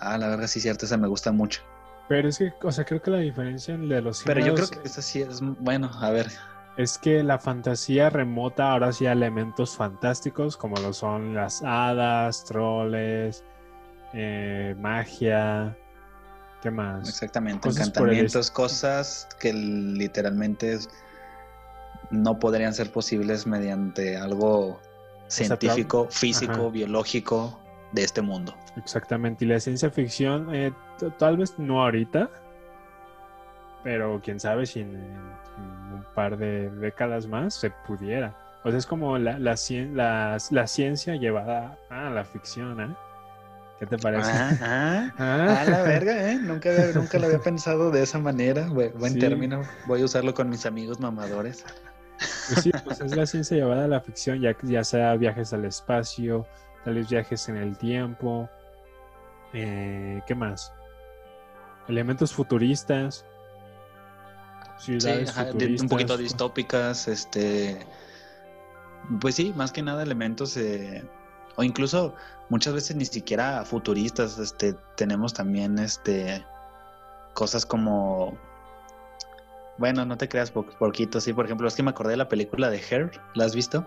ah, la verga, sí, cierto, esa me gusta mucho. Pero es que, o sea, creo que la diferencia de los Pero yo creo que esa sí es, bueno, a ver, es que la fantasía remota ahora sí a elementos fantásticos, como lo son las hadas, troles, eh, magia, ¿qué más? Exactamente, Cosas encantamientos, cosas que literalmente no podrían ser posibles mediante algo científico, físico, ajá. biológico de este mundo. Exactamente, y la ciencia ficción, eh, tal vez no ahorita, pero quién sabe si en, en un par de décadas más se pudiera. O sea, es como la, la, cien- la- la ciencia llevada a la ficción, ¿eh? ¿Qué te parece? Ah, ah, Ah. a la verga, ¿eh? Nunca, nunca lo había pensado de esa manera. Bu- Buen Sí. término. Voy a usarlo con mis amigos mamadores. Pues sí, pues es la ciencia llevada a la ficción, ya, ya sea viajes al espacio, tal vez viajes en el tiempo. eh, ¿Qué más? Elementos futuristas. Sí, Ciudades de- futuristas. un poquito distópicas, este, pues sí, más que nada elementos, eh, o incluso muchas veces ni siquiera futuristas, este, tenemos también, este, cosas como, bueno, no te creas, po- poquito, sí, por ejemplo, es que me acordé de la película de Her, ¿la has visto?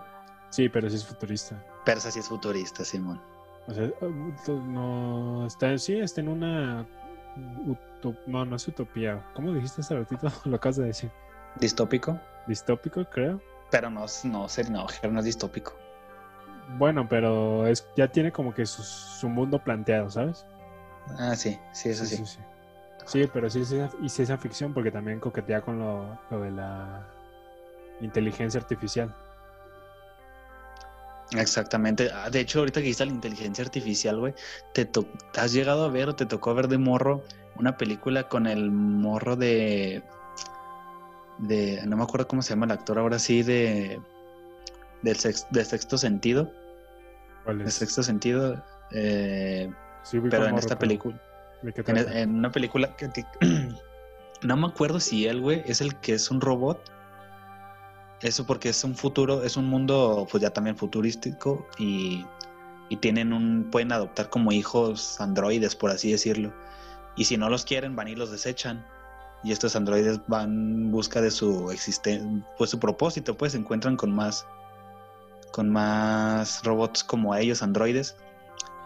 Sí, pero sí es futurista. Pero esa sí es futurista, Simón. O sea, no está, sí, está en una uto- no, no es utopía. ¿Cómo dijiste hace ratito? Lo acabas de decir. Distópico, Distópico, creo. pero no, es- no, ser- no, Her no es distópico. Bueno, pero es, ya tiene como que su, su mundo planteado, ¿sabes? Ah, sí, sí, eso sí. sí, sí. Sí, pero sí es ciencia- y ciencia ficción porque también coquetea con lo, lo de la inteligencia artificial. Exactamente. Ah, De hecho, ahorita que dijiste la inteligencia artificial, güey, te to- has llegado a ver o te tocó ver de morro una película con el morro de de no me acuerdo cómo se llama el actor ahora sí de del sex- de sexto sentido, ¿Cuál es? sexto sentido, eh, Sí, pero en esta película, ¿De qué en, una película que que- no me acuerdo si él, güey, es el que es un robot. Eso porque es un futuro, es un mundo pues ya también futurístico y, y tienen un, pueden adoptar como hijos androides, por así decirlo. Y si no los quieren, van y los desechan. Y estos androides van en busca de su existencia, pues su propósito, pues se encuentran con más, con más robots como ellos, androides.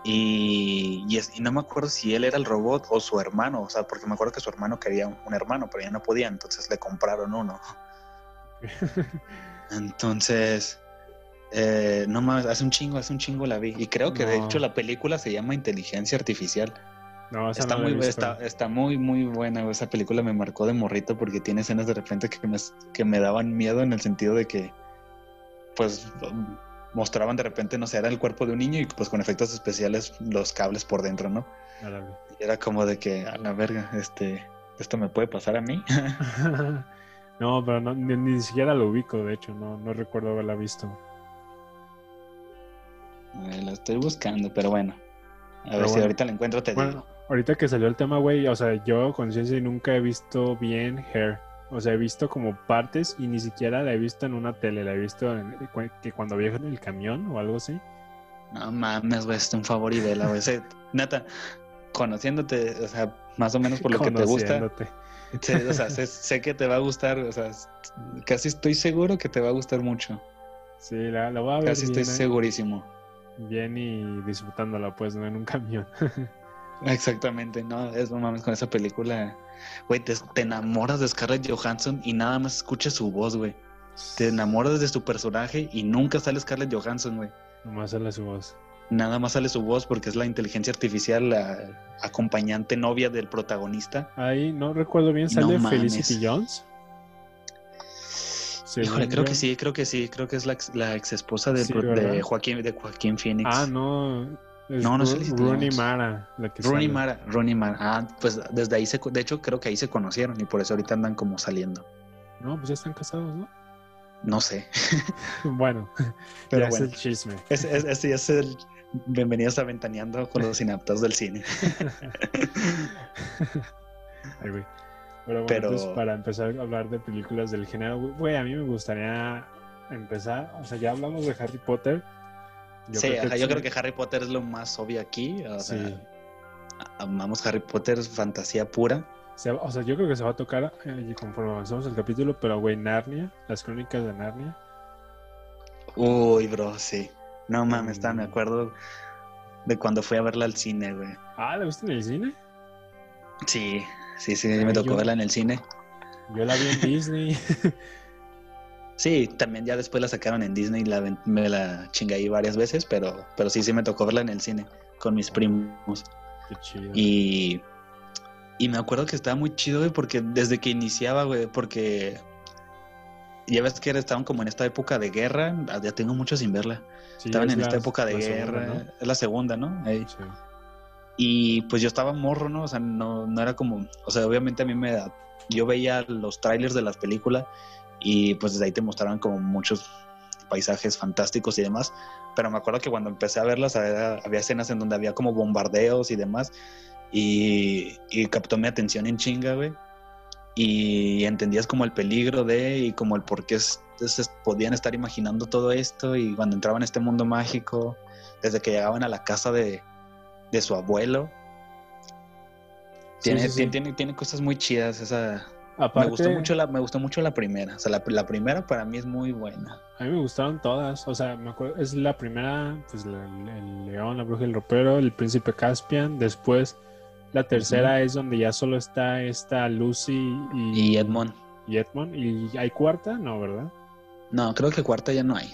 Y, y, es- y no me acuerdo si él era el robot o su hermano, o sea, porque me acuerdo que su hermano quería un, un hermano, pero ya no podía, entonces le compraron uno. Entonces, eh, no mames, hace un chingo, hace un chingo la vi. Y creo que de hecho la película se llama Inteligencia Artificial. no, Está no muy, está, está muy, muy buena. Esa película me marcó de morrito porque tiene escenas de repente que me, que me daban miedo en el sentido de que, pues, mostraban de repente, no sé, era el cuerpo de un niño y pues con efectos especiales los cables por dentro, ¿no? Y era como de que, a la verga, este, esto me puede pasar a mí. no, pero no, ni, ni siquiera lo ubico, de hecho, no, no recuerdo haberla visto. Eh, la estoy buscando, pero bueno. A ver si ahorita la encuentro, te Bueno, digo. ahorita que salió el tema, güey, o sea, yo conciencia nunca he visto bien Hair. O sea, he visto como partes y ni siquiera la he visto en una tele, la he visto en, que cuando viajo en el camión o algo así. No mames, güey, es un favor y vela, güey. Neta, conociéndote, o sea, más o menos por lo que te gusta, Conociéndote. sé, o sea, sé, sé que te va a gustar, o sea, casi estoy seguro que te va a gustar mucho. Sí, la, la voy a ver Casi estoy bien, ¿eh? segurísimo. bien y disfrutándola, pues, no en un camión. Exactamente, no, es no mames con esa película. Güey, te, te enamoras de Scarlett Johansson y nada más escuchas su voz, güey. Te enamoras de su personaje y nunca sale Scarlett Johansson, güey. Nomás sale su voz. Nada más sale su voz porque es la inteligencia artificial, la acompañante novia del protagonista. Ahí, no recuerdo bien, ¿sale. Felicity Jones? Híjole, creo que sí, creo que sí, creo que es la ex, la ex esposa de Joaquín de Joaquín Phoenix. Ah, no. Es No, no Felicity Rooney. Mara. La que Rooney sale. Mara, Rooney Mara. Ah, pues desde ahí se, de hecho creo que ahí se conocieron y por eso ahorita andan como saliendo. No, pues ya están casados, ¿no? No sé, Bueno, pero ya bueno. es el chisme. Es, es, es- es el bienvenidos a Ventaneando con los inaptos del cine. Ay, güey. Pero bueno, Pero- entonces, para empezar a hablar de películas del género, güey, a mí me gustaría empezar, o sea, ya hablamos de Harry Potter. Sí, creo que yo creo que Harry Potter es lo más obvio aquí. O sea, amamos Harry Potter, es fantasía pura. Se o sea, yo creo que se va a tocar eh, conforme avanzamos el capítulo, pero güey, Narnia, las crónicas de Narnia. Uy, bro, sí. No mames, está, me Mm. acuerdo de cuando fui a verla al cine, güey. Ah, ¿la viste en el cine? Sí, sí, sí, Ay, me tocó yo- verla en el cine. Yo la vi en Disney. Sí, también ya después la sacaron en Disney, la, me la chingué ahí varias veces, pero, pero sí, sí me tocó verla en el cine con mis primos. Qué chido. Y, y me acuerdo que estaba muy chido, güey, porque desde que iniciaba, güey, porque ya ves que estaban como en esta época de guerra, ah, ya tengo mucho sin verla. Sí, estaban es en esta época de segunda, guerra, ¿no? es la segunda, ¿no? Sí. Y pues yo estaba morro, ¿no? O sea, no, no era como, o sea, obviamente a mí me da, yo veía los trailers de las películas y pues desde ahí te mostraban como muchos paisajes fantásticos y demás, pero me acuerdo que cuando empecé a verlas había, había escenas en donde había como bombardeos y demás y, y captó mi atención en chinga, güey. Y entendías como el peligro de y como el por qué es- es- podían estar imaginando todo esto y cuando entraban a este mundo mágico, desde que llegaban a la casa de, de su abuelo. Sí, Tiene, sí, sí. tiene, tiene, tiene cosas muy chidas. Esa, Aparte, me gustó mucho la, me gustó mucho la primera. O sea, la, la primera para mí es muy buena. A mí me gustaron todas, o sea, me acuerdo, es la primera, pues la- el, león, la bruja y el ropero, el príncipe Caspian, después la tercera es donde ya solo está esta Lucy y, Y Edmond. y Edmond, y hay cuarta, no, ¿verdad? No, creo que cuarta ya no hay.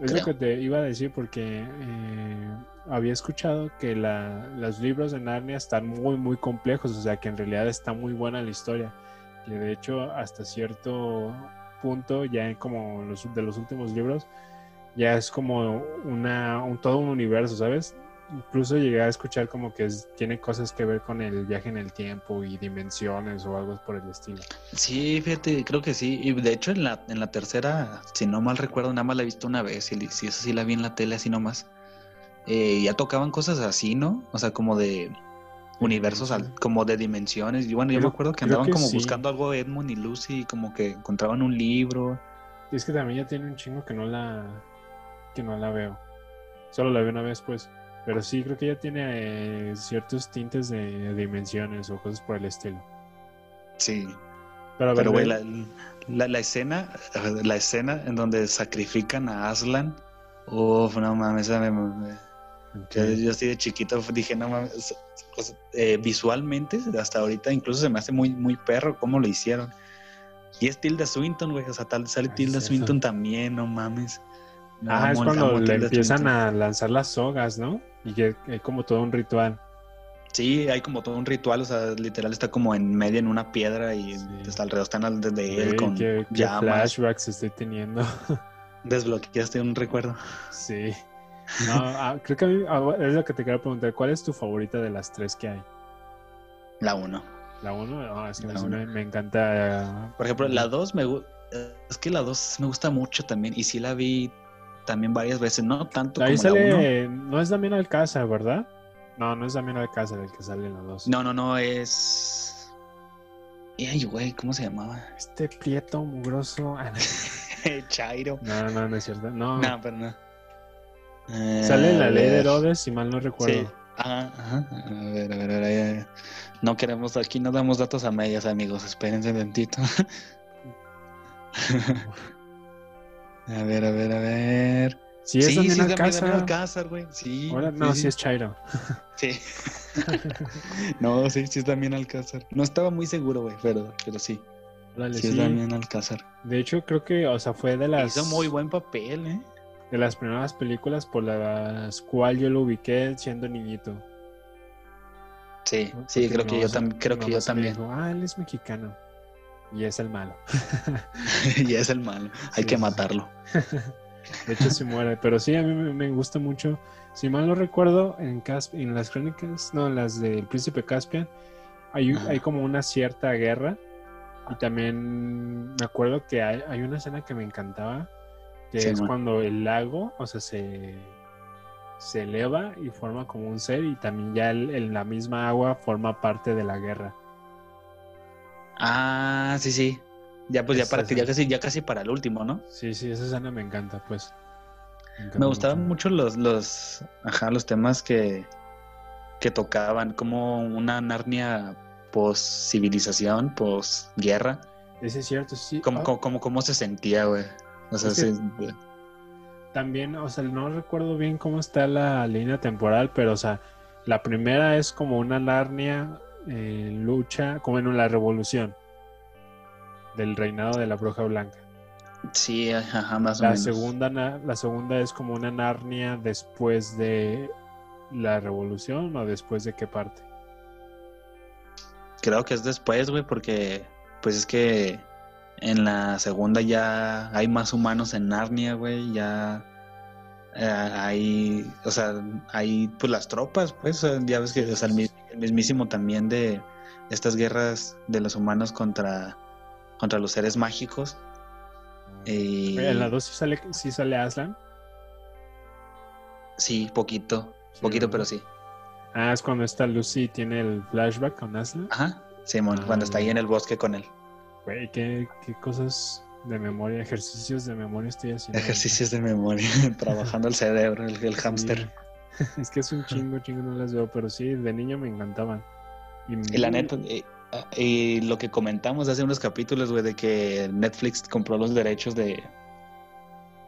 Es Creo. lo que te iba a decir porque eh, había escuchado que la, los libros de Narnia están muy, muy complejos, o sea, que en realidad está muy buena la historia, que de hecho hasta cierto punto, ya en como los, de los últimos libros, ya es como una, un, todo un universo, ¿sabes? Incluso llegué a escuchar como que es- tiene cosas que ver con el viaje en el tiempo y dimensiones o algo por el estilo. Sí, fíjate, creo que sí. Y de hecho en la, en la tercera, si no mal recuerdo, nada más la he visto una vez. Y si esa sí la vi en la tele así nomás. eh, ya tocaban cosas así, ¿no? O sea, como de universos, al- como de dimensiones. Y bueno, yo Creo- me acuerdo que andaban que como sí. buscando algo Edmund y Lucy, como que encontraban un libro. Y es que también ya tiene un chingo que no la que no la veo. Solo la vi una vez, pues. Pero sí, creo que ya tiene eh, ciertos tintes de dimensiones o cosas por el estilo. Sí. Pero, a ver, Pero, güey, la, la, la escena, la escena en donde sacrifican a Aslan, uff, no mames, esa me- yo, así de chiquito dije, no mames, eh, visualmente, hasta ahorita incluso se me hace muy, muy perro cómo lo hicieron. Y es Tilda Swinton, güey, o sea, tal, sale Ah, Tilda. Swinton también, no mames. Me Ah, es cuando le empiezan Swinton. a lanzar las sogas, ¿no? Y que hay como todo un ritual. Sí, hay como todo un ritual, o sea, literal está como en medio en una piedra y Sí. hasta alrededor están al de él con qué, qué llamas. flashbacks estoy teniendo. Desbloqueaste un recuerdo. sí. No, ah, creo que a mí ah, es lo que te quiero preguntar. ¿Cuál es tu favorita de las tres que hay? La uno. La uno, no, es que a mí La sí uno. me, me encanta. Por ejemplo, la 2 me es que la 2 me gusta mucho también y sí la vi también varias veces, no tanto Ahí como la 1. sale, no es Damián Alcázar, ¿verdad? No, no es Damián Alcázar el que sale en la dos. No, no, no, es Ay, güey, ¿cómo se llamaba? Este prieto mugroso. ah, Chairo. No, no, no, no es cierto. No, No, pero no. Eh, sale en la ley de. Herodes, si mal no recuerdo. Sí. Ajá, ajá. A ver, a ver, a ver. ahí- No queremos, aquí no damos datos a medias, amigos. Espérense un tantito. a ver, a ver, a ver. Sí, es sí, Damián Alcázar. Alcázar, güey. Sí. Ahora, sí, no, sí. sí es Chairo. Sí. no, sí, sí es Damián Alcázar. No estaba muy seguro, güey, pero, pero sí. Órale, Sí es sí. Damián Alcázar. De hecho, creo que, o sea, fue de las, Hizo muy buen papel, ¿eh? De las primeras películas por las cuales yo lo ubiqué siendo niñito. Sí, ¿no? sí, creo que yo, se- tam- creo que yo también. dijo, ah, él es mexicano. Y es el malo. y es el malo. Hay Sí, que matarlo. De hecho, se muere. Pero sí, a mí me, gusta mucho. Si mal no recuerdo, en, Casp- en las crónicas, no, en las del Príncipe Caspian, hay, hay como una cierta guerra. Y también me acuerdo que hay, hay una escena que me encantaba, que Sí, es man. cuando el lago, o sea, se, se eleva y forma como un ser, y también ya el- el- la misma agua forma parte de la guerra. Ah, sí, sí. Ya pues ya para ya casi, ya casi para el último, ¿no? Sí, sí, esa escena me encanta, pues. encanta Me gustaban mucho los, los, ajá, los temas que, que tocaban, como una Narnia post civilización, post guerra, Ese es cierto, sí. como, Ah, como, como- cómo se sentía, güey. O sea, Es que- sí, También, o sea, no recuerdo bien cómo está la línea temporal, pero, o sea, la primera es como una Narnia en lucha, como en la revolución del reinado de la Bruja Blanca. sí, ajá, más o menos. segunda, la segunda es como una Narnia después de la revolución o después de qué parte. Creo que es después, güey, porque pues es que en la segunda ya hay más humanos en Narnia, güey, ya eh, hay, o sea, hay pues las tropas, pues, ya ves que o sea, el, mi- el mismísimo también de estas guerras de los humanos contra, contra los seres mágicos. Y En la 2 sí sale, sí sale Aslan. sí, poquito, Sí, poquito, pero sí. Ah, es cuando está Lucy y tiene el flashback con Aslan. Ajá, Simón, Ah, cuando está ahí ya. en el bosque con él. Güey, ¿qué, qué cosas de memoria, ejercicios de memoria estoy haciendo. Ejercicios de memoria, trabajando el cerebro, el, el hámster. Sí. Es que es un chingo, chingo, no las veo, pero sí, de niño me encantaban. Y, Y la neta, eh, ah, y lo que comentamos hace unos capítulos, güey, de que Netflix compró los derechos de,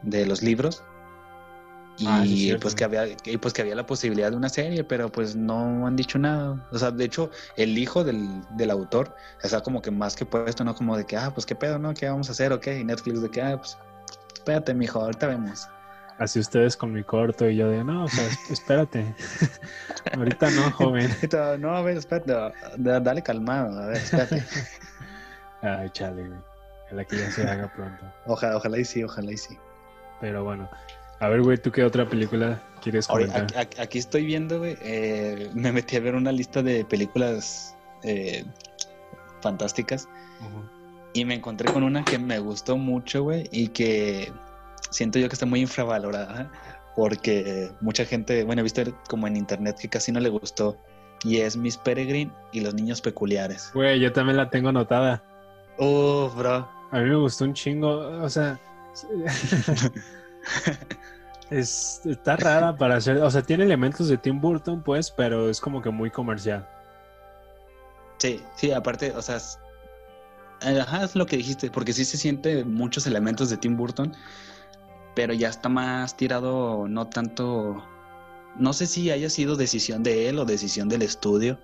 de los libros. Y Ah, sí, cierto. pues que había, y pues que había la posibilidad de una serie, pero pues no han dicho nada. O sea, de hecho, el hijo del, del autor está como que más que puesto, ¿no? Como de que, ah, pues qué pedo, ¿no? ¿Qué vamos a hacer? ¿O qué? Y Netflix de que, ah, pues espérate, mijo, ahorita vemos. Así ustedes con mi corto y yo de, no, o sea, espérate. Ahorita no, joven. No, a ver, espérate, da- dale calmado, a ver, espérate. Ay, chale, güey. Ojalá que ya se haga pronto. Ojalá, ojalá y sí, ojalá y sí. Pero bueno. A ver, güey, ¿tú qué otra película quieres Ahora, comentar? aquí, aquí estoy viendo, güey. eh, me metí a ver una lista de películas eh, fantásticas y me encontré con una que me gustó mucho, güey, y que siento yo que está muy infravalorada. porque mucha gente, bueno, he visto como en internet que casi no le gustó. Y es Miss Peregrine y los niños peculiares. Güey, yo también la tengo anotada. Uh, bro. A mí me gustó un chingo. O sea. es, está rara para hacer. O sea, tiene elementos de Tim Burton, pues, pero es como que muy comercial. Sí, sí, aparte, o sea, ajá, es lo que dijiste, porque sí se siente muchos elementos de Tim Burton, pero ya está más tirado, no tanto, no sé si haya sido decisión de él o decisión del estudio,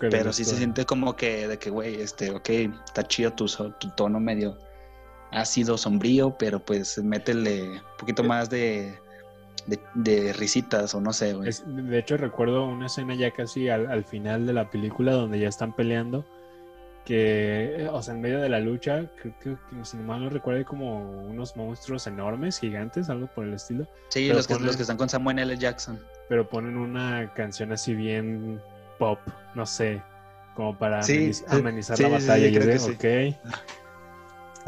pero sí se siente como que, de que, güey, este, ok, está chido tu, tu tono medio ácido, sombrío, pero pues métele un poquito eh. más de, de, risitas o no sé, güey. de hecho, recuerdo una escena ya casi al, al final de la película donde ya están peleando que, o sea, en medio de la lucha, creo que, si mal no recuerdo, hay como unos monstruos enormes, gigantes, algo por el estilo. Sí, los que, los que están con Samuel L. Jackson. Pero ponen una canción así bien pop, no sé, como para amenizar la batalla. y de, ok.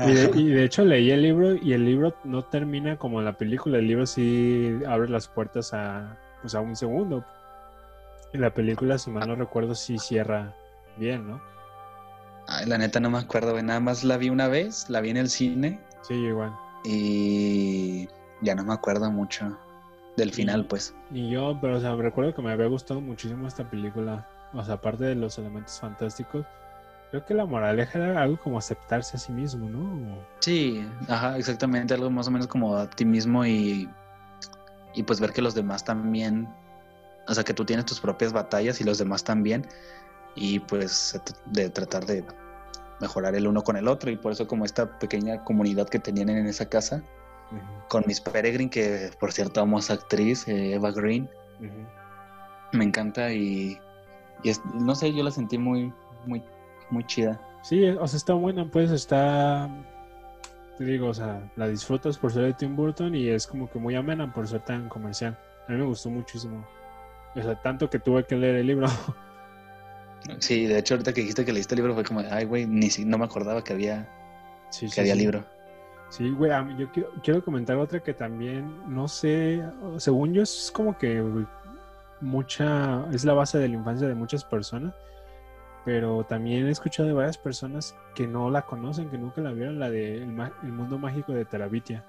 Y de, hecho leí el libro y el libro no termina como en la película, el libro sí abre las puertas a, pues a un segundo. Y la película, si mal no recuerdo, sí cierra bien, ¿no? Ay, la neta no me acuerdo, güey. Nada más la vi una vez, la vi en el cine. Sí, igual. Y ya no me acuerdo mucho del final, pues. Y yo, pero o sea, recuerdo que me había gustado muchísimo esta película. O sea, aparte de los elementos fantásticos, creo que la moraleja era algo como aceptarse a sí mismo, ¿no? Sí, ajá, exactamente, algo más o menos como a ti mismo y, y pues ver que los demás también, o sea, que tú tienes tus propias batallas y los demás también y pues de tratar de mejorar el uno con el otro y por eso como esta pequeña comunidad que tenían en esa casa con Miss Peregrine que por cierto amo a esa actriz eh, Eva Green me encanta y, no sé yo la sentí muy muy muy chida. Sí o sea está buena pues está te digo o sea la disfrutas por ser de Tim Burton y es como que muy amena por ser tan comercial. A mí me gustó muchísimo. O sea tanto que tuve que leer el libro. Sí, de hecho, ahorita que dijiste que leíste el libro fue como, ay, güey, ni si, no me acordaba que había, que había libro. Sí, güey, yo quiero, comentar otra que también, no sé, según yo es como que mucha, es la base de la infancia de muchas personas, pero también he escuchado de varias personas que no la conocen, que nunca la vieron, la de El, Mundo Mágico de Terabitia.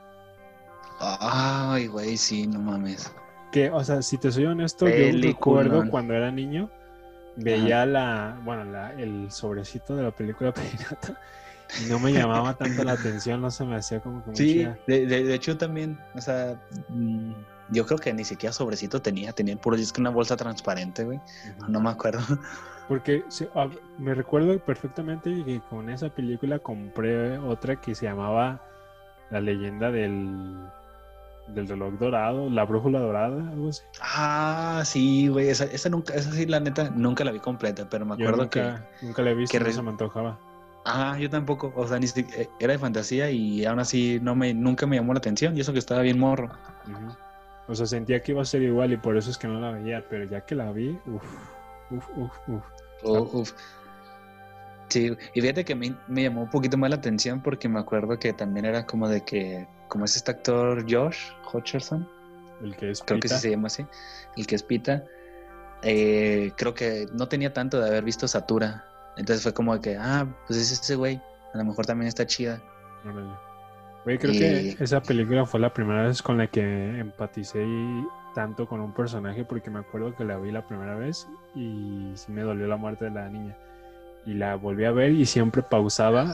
Ay, güey, sí, no mames. Que, o sea, si te soy honesto, yo recuerdo cuando era niño veía la, bueno, la, el sobrecito de la película pirata y no me llamaba tanto la atención, no se me hacía como que Sí, de, de, hecho también, o sea, mm, yo creo que ni siquiera sobrecito tenía, tenía puro disco una bolsa transparente, güey, no me acuerdo. Porque ah, me recuerdo perfectamente que con esa película compré otra que se llamaba La leyenda del del reloj dorado, la brújula dorada, algo así. Ah, sí, güey, esa, esa, nunca, esa sí, la neta, nunca la vi completa, pero me acuerdo que... Nunca la he visto, que se me antojaba. Ah, yo tampoco, o sea, ni eh, era de fantasía y aún así no me, nunca me llamó la atención y eso que estaba bien morro. O sea, sentía que iba a ser igual y por eso es que no la veía, pero ya que la vi, uff, uff, uff, uff. uf. Sí, y fíjate que me, me llamó un poquito más la atención porque me acuerdo que también era como de que como es este actor Josh Hutcherson. El que es Creo que sí se llama así. El que es Pita. Eh, creo que no tenía tanto de haber visto Satura. Entonces fue como de que, ah, pues es ese güey. A lo mejor también está chida. Güey, creo que esa película fue la primera vez con la que empaticé tanto con un personaje porque me acuerdo que la vi la primera vez y sí me dolió la muerte de la niña y la volví a ver y siempre pausaba.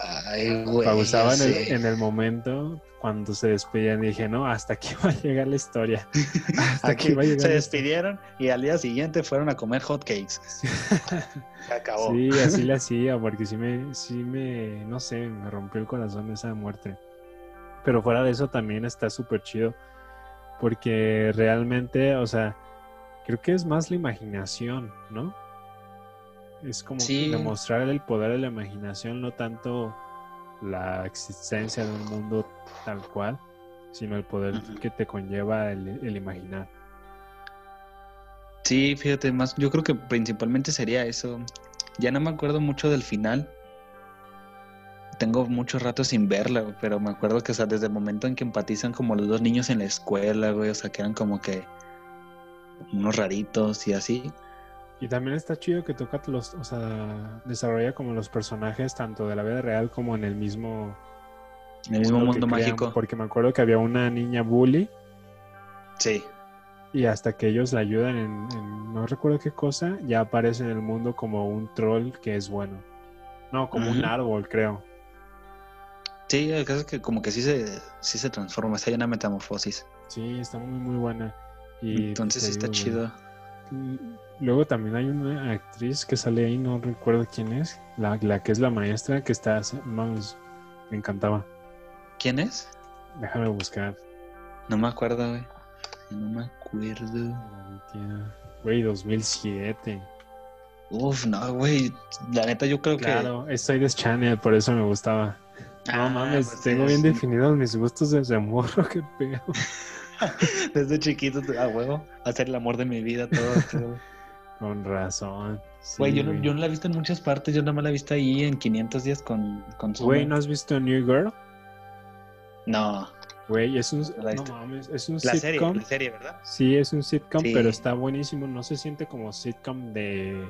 pausaba en el, momento cuando se despedían y dije, no, hasta aquí va a llegar la historia. Hasta aquí va a llegar se despidieron y al día siguiente fueron a comer hot cakes. se acabó. Sí, así le hacía, porque sí me, sí me, no sé, me rompió el corazón esa muerte. Pero fuera de eso también está súper chido, porque realmente, o sea, creo que es más la imaginación, ¿no? Es como demostrar el poder de la imaginación, no tanto la existencia de un mundo tal cual, sino el poder que te conlleva el, imaginar. Sí, fíjate, más, yo creo que principalmente sería eso. Ya no me acuerdo mucho del final, tengo mucho rato sin verla, güey, pero me acuerdo que, o sea, desde el momento en que empatizan como los dos niños en la escuela, güey, o sea, que eran como que unos raritos y así. Y también está chido que toca los, o sea, desarrolla como los personajes tanto de la vida real como en el mismo, En el mismo mundo crean, mágico. Porque me acuerdo que había una niña bully Sí. y hasta que ellos la ayudan en, en no recuerdo qué cosa, ya aparece en el mundo como un troll que es bueno. No, como un árbol, creo. Sí, el caso es que como que sí se, sí se transforma, está hay una metamorfosis. Sí, está muy, muy buena. Y Entonces sí está chido. Luego también hay una actriz que sale ahí, no recuerdo quién es, la, la que es la maestra que está, vamos, me encantaba. ¿Quién es? Déjame buscar. No me acuerdo, güey. No me acuerdo. Güey, 2007. Uf, no, güey. La neta, yo creo Claro, es Soy Channel, por eso me gustaba. No Ah, mames, pues tengo bien definidos mis gustos desde morro, qué pedo. Desde chiquito, a huevo. Hacer el amor de mi vida, todo. todo. Con razón. Güey, Sí, yo, no, yo no la he visto en muchas partes. Yo nada más la he visto ahí en 500 días con, con Güey, Summer. ¿no has visto New Girl? No, Güey, es un, No la mames, es un la serie, sitcom. la serie, ¿verdad? Sí, es un sitcom, Sí. pero está buenísimo. No se siente como sitcom de,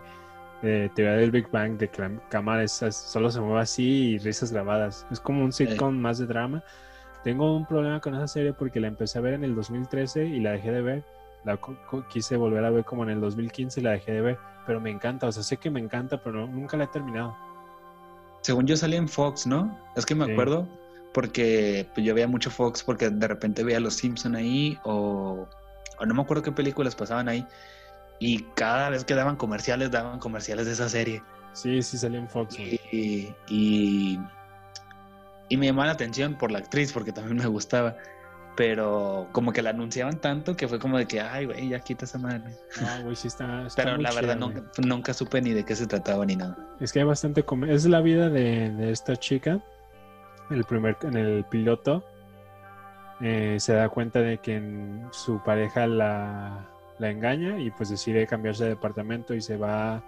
de teoría del Big Bang, de que la cámara es- solo se mueve así y risas grabadas. Es como un sitcom más de drama. Tengo un problema con esa serie porque la empecé a ver en el 2013 y la dejé de ver. La quise volver a ver como en el 2015 y la dejé de ver. Pero me encanta, o sea, sé que me encanta, pero no- nunca la he terminado. Según yo salí en Fox, ¿no? Es que me Sí. acuerdo porque pues, yo veía mucho Fox porque de repente veía Los Simpson ahí o, o no me acuerdo qué películas pasaban ahí. Y cada vez que daban comerciales, daban comerciales de esa serie. Sí, sí salió en Fox. Y, y, y me llamaba la atención por la actriz porque también me gustaba. Pero como que la anunciaban tanto que fue como de que, ay, güey, ya quita esa madre. No, güey, sí está. está Pero muy la verdad nunca, nunca supe ni de qué se trataba ni nada. Es que hay bastante. Es la vida de, de esta chica. El primer, en el piloto eh, se da cuenta de que en- su pareja la, la engaña y pues decide cambiarse de departamento y se va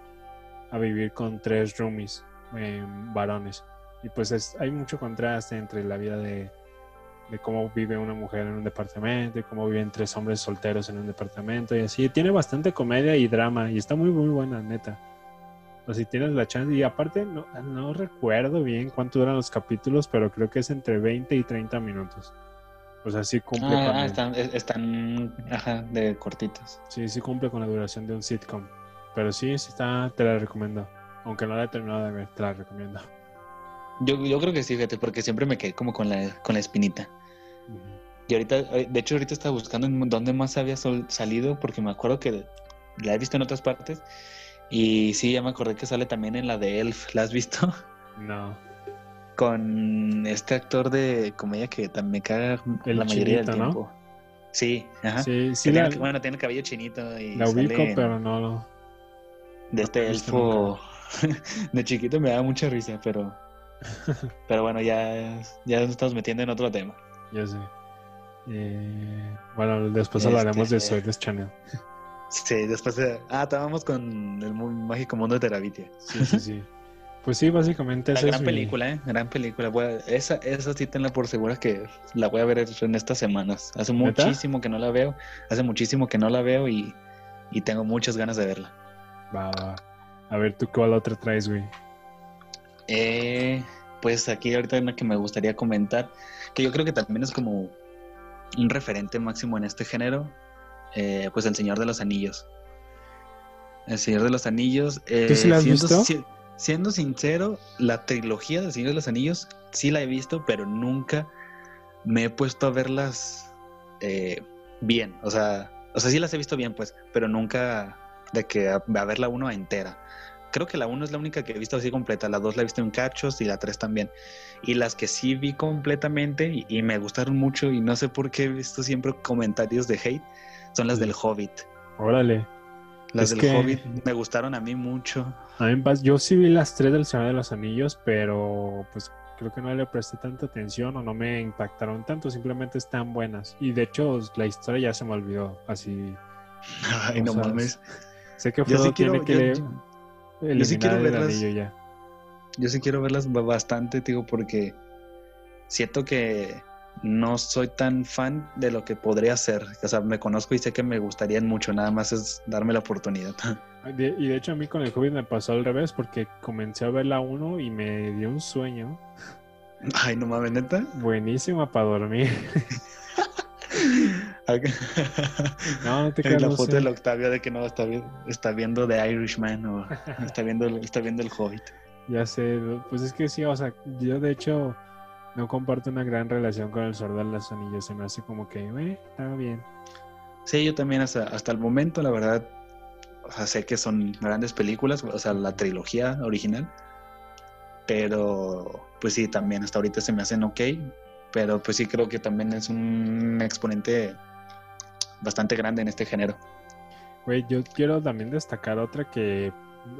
a vivir con tres roomies eh, varones. Y pues es- hay mucho contraste entre la vida de, de cómo vive una mujer en un departamento y cómo viven tres hombres solteros en un departamento y así. Tiene bastante comedia y drama y está muy, muy buena, neta. O si tienes la chance, y aparte no, no recuerdo bien cuánto duran los capítulos, pero creo que es entre 20 y 30 minutos. O sea, sí cumple, con, Ah, el- están, es- están, ajá, de cortitos. sí, sí cumple con la duración de un sitcom. Pero sí, sí está, te la recomiendo. Aunque no la he terminado de ver, te la recomiendo. Yo, yo creo que sí, fíjate, porque siempre me quedé como con la, con la espinita. Y ahorita, eh, de hecho, ahorita estaba buscando en dónde más había sol- salido, porque me acuerdo que la he visto en otras partes. Y sí, ya me acordé que sale también en la de Elf. ¿La has visto? No. Con este actor de comedia que también me caga El la mayoría del tiempo. Sí, ajá. Sí, sí Que la, tiene- bueno, tiene el cabello chinito y la ubico, pero no lo. de este no elfo de chiquito me da mucha risa, pero pero bueno, ya, ya nos estamos metiendo en otro tema. Ya sé. Eh, bueno, después hablaremos de Este- Soy Channel. Sí, después de... Ah, estábamos con el mágico mundo de Terabitia. Sí, sí, sí. Pues sí, básicamente esa gran es mi- película, ¿eh? Gran película. Esa, esa sí tenla por segura que la voy a ver en estas semanas. Hace ¿Neta? muchísimo que no la veo. Hace muchísimo que no la veo y, y tengo muchas ganas de verla. Va, va. A ver, ¿tú cuál otra traes, güey? Eh, pues aquí ahorita hay una que me gustaría comentar, que yo creo que también es como un referente máximo en este género, eh, pues El Señor de los Anillos. El Señor de los Anillos. eh, ¿Tú sí la has visto? Si- siendo sincero, la trilogía del Señor de los Anillos sí la he visto, pero nunca me he puesto a verlas eh, bien. O sea, o sea, sí las he visto bien, pues, pero nunca de que a, a verla uno entera. Creo que la 1 es la única que he visto así completa, la 2 la he visto en cachos y la 3 también. Y las que sí vi completamente y, y me gustaron mucho y no sé por qué he visto siempre comentarios de hate, son las del Hobbit. Órale. Las Es del que- Hobbit me gustaron a mí mucho. A mí yo sí vi las tres del Señor de los Anillos, pero pues creo que no le presté tanta atención o no me impactaron tanto, simplemente están buenas. Y de hecho la historia ya se me olvidó, así. Ay, no sea, mames. Sé que sí Frodo quiero, tiene que yo- yo- eliminar quiero verlas. ya. yo sí quiero verlas ba- bastante, digo, porque siento que no soy tan fan de lo que podría ser. O sea, me conozco y sé que me gustarían mucho, nada más es darme la oportunidad. De- y de hecho a mí con el Hobbit me pasó al revés porque comencé a ver la 1 y me dio un sueño Ay, no mames, neta. buenísima para dormir. No, no te creas, la no foto sé. del Octavio de que no está viendo The Irishman o está viendo, está viendo el Hobbit. Ya sé, pues es que sí, o sea, yo de hecho no comparto una gran relación con el Señor de los Anillos, se me hace como que, eh, está bien. Sí, yo también hasta, hasta el momento, la verdad, o sea, sé que son grandes películas, o sea, la trilogía original, pero pues sí, también hasta ahorita se me hacen ok, pero pues sí creo que también es un exponente bastante grande en este género. Güey, yo quiero también destacar otra que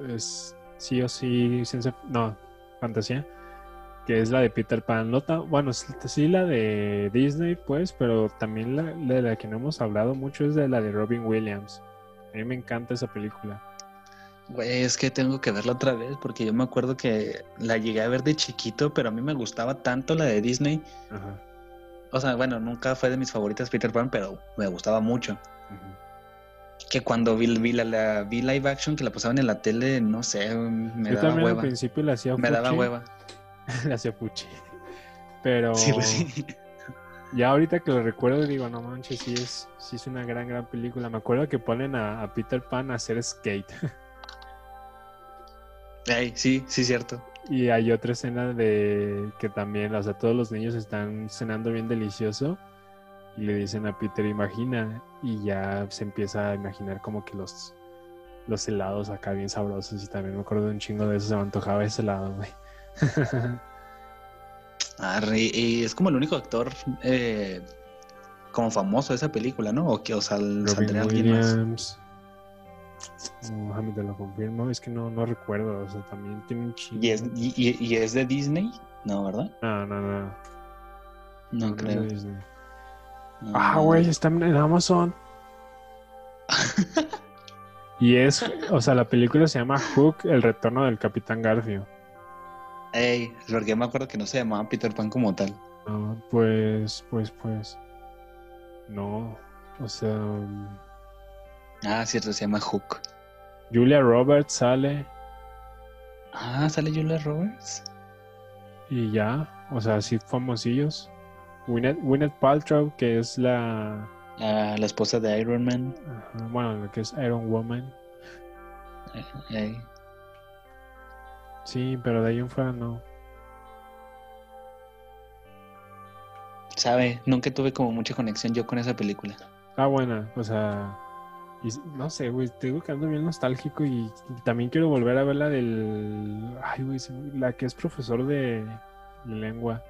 es sí o sí ciencia, no, fantasía, que es la de Peter Pan. No tan- bueno, sí la de Disney, pues, pero también la, la de la que no hemos hablado mucho es de la de Robin Williams. A mí me encanta esa película. Güey, es que tengo que verla otra vez porque yo me acuerdo que la llegué a ver de chiquito, pero a mí me gustaba tanto la de Disney. Ajá. O sea, bueno, nunca fue de mis favoritas Peter Pan, pero me gustaba mucho. Que cuando vi, vi la, la- vi live action que la pasaban en la tele, no sé, me Yo daba también al principio la hacía Me daba hueva. la hacía fuchi. Pero Sí, pues sí. ya ahorita que lo recuerdo digo, no manches, sí es, sí es una gran, gran película. Me acuerdo que ponen a, a Peter Pan a hacer skate. Ey, sí, sí, cierto. Y hay otra escena de que también, o sea, todos los niños están cenando bien delicioso y le dicen a Peter, imagina, y ya se empieza a imaginar como que los, los helados acá bien sabrosos y también me acuerdo de un chingo de eso, se me antojaba ese helado, güey. Arre, y es como el único actor eh, como famoso de esa película, ¿no? O que, o sea, Robin saldría alguien más. No, déjame te lo confirmo, es que no, no recuerdo, o sea, también tiene un chingo. ¿Y es, y, es de Disney? No, ¿verdad? No, no, no. No, no es de creo. No. Ah, güey, está en Amazon. y es, o sea, la película se llama Hook, el retorno del Capitán Garfio. Ey, porque me acuerdo que no se llamaba Peter Pan como tal. Ah, pues, pues, pues. No, o sea, um, Ah, cierto, se llama Hook. Julia Roberts sale Ah, sale Julia Roberts. y ya, o sea, así famosillos. Gwyneth, Gwyneth Paltrow, que es la, Ah, la esposa de Iron Man. ajá, bueno, que es Iron Woman. Ey. Sí, pero de ahí en fuera no. Sabe, nunca tuve como mucha conexión yo con esa película. Está buena, o sea, y no sé, güey, te digo que ando bien nostálgico y, y también quiero volver a ver la del, ay, güey, la que es profesor de, de lengua.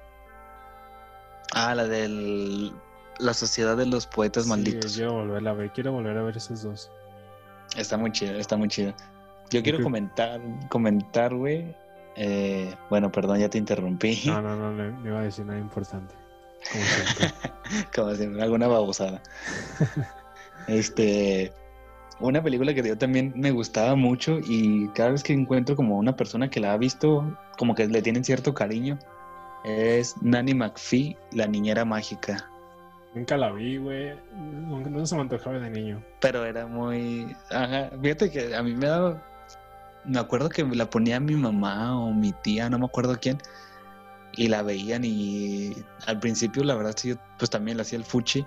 Ah, la del La Sociedad de los Poetas Sí, Malditos. quiero a ver, quiero volver a ver esas dos. Está muy chido, está muy chido. Yo quiero comentar, comentar, güey. eh, bueno, perdón, ya te interrumpí. No, no, no, no, no iba a decir nada importante. Como siempre. Como si alguna babosada. este, una película que yo también me gustaba mucho y cada vez que encuentro como una persona que la ha visto, como que le tienen cierto cariño, es Nanny McPhee, la niñera mágica. Nunca la vi, güey. No, no se me antojaba de niño. Pero era muy... Ajá, fíjate que a mí me daba... Me acuerdo que la ponía mi mamá o mi tía, no me acuerdo quién, y la veían y al principio la verdad sí, pues también la hacía el fuchi,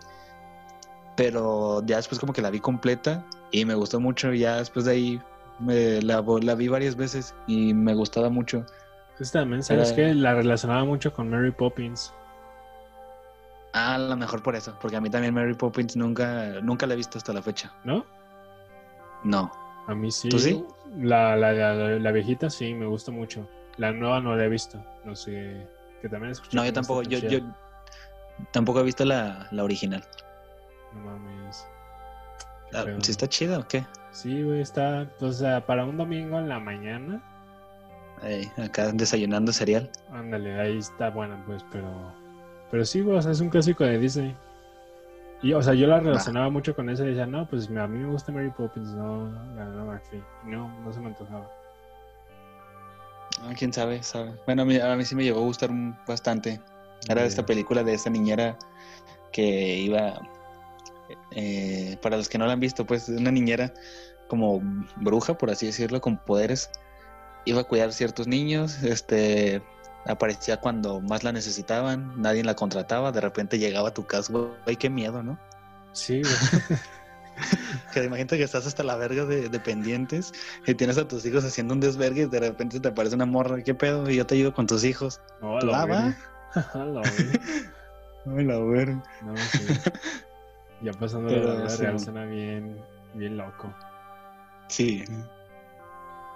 pero ya después como que la vi completa y me gustó mucho, ya después de ahí me la, la vi varias veces y me gustaba mucho. Pues también, ¿sabes Era- qué? La relacionaba mucho con Mary Poppins. Ah, a lo mejor por eso, porque a mí también Mary Poppins nunca, nunca la he visto hasta la fecha. ¿No? No. A mí sí. ¿Tú sí? La, la, la, la viejita sí, me gusta mucho. La nueva no la he visto. No sé. Que también escuché. No, yo tampoco, yo, yo tampoco he visto la, la original. No mames. Ah. ¿Sí está chida o qué? Sí, güey, está. Sea, para un domingo en la mañana. Ey, acá desayunando cereal. Ándale, ahí está buena, pues, pero. Pero sí, güey, o sea, es un clásico de Disney. Y, o sea, yo la relacionaba mucho con eso y decía, no, pues a mí me gusta Mary Poppins, no la no, McPhee. No, no se me antojaba. Ah, quién sabe, sabe. Bueno, a mí, a mí sí me llegó a gustar bastante. Era esta película de esta niñera que iba. eh, para los que no la han visto, pues una niñera como bruja, por así decirlo, con poderes. Iba a cuidar ciertos niños, este aparecía cuando más la necesitaban, nadie la contrataba, de repente llegaba a tu casa, güey, qué miedo, ¿no? Sí, güey. Que imagínate que estás hasta la verga de, de pendientes y tienes a tus hijos haciendo un desvergue y de repente te aparece una morra, ¿qué pedo? Y yo te ayudo con tus hijos. No, la. La verga. No, sí. Ya pasando la vida sí. real suena bien, bien loco. Sí.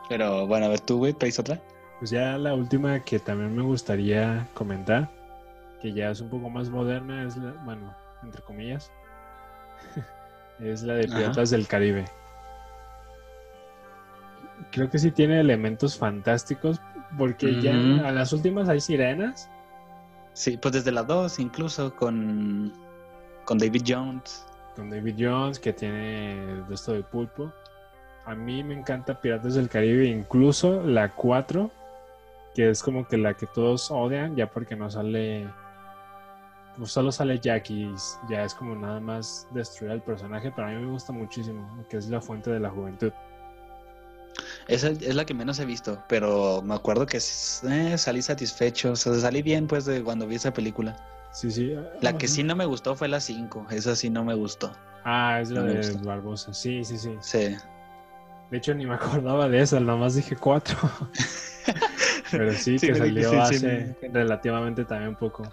Pero bueno, a ver, tú, güey, ¿traes otra? Pues ya la última que también me gustaría comentar, que ya es un poco más moderna, es la, bueno, entre comillas, es la de Ajá. Piratas del Caribe. Creo que sí tiene elementos fantásticos, porque ya a las últimas hay sirenas. Sí, pues desde las dos, incluso con, con David Jones. con David Jones, que tiene esto de pulpo. A mí me encanta Piratas del Caribe, incluso la 4, que es como que la que todos odian, ya porque no sale. Pues solo sale Jack y ya es como nada más destruir al personaje, pero a mí me gusta muchísimo, que es la fuente de la juventud. Esa es la que menos he visto, pero me acuerdo que eh, salí satisfecho, o sea, salí bien pues de cuando vi esa película. Sí, sí. La ah, que sí no me gustó fue la 5, esa sí no me gustó. Ah, es la no de. Barbosa. Sí, sí, sí. Sí. De hecho, ni me acordaba de esa, nomás dije 4. pero sí, Sí, que salió sí, sí. hace relativamente también poco.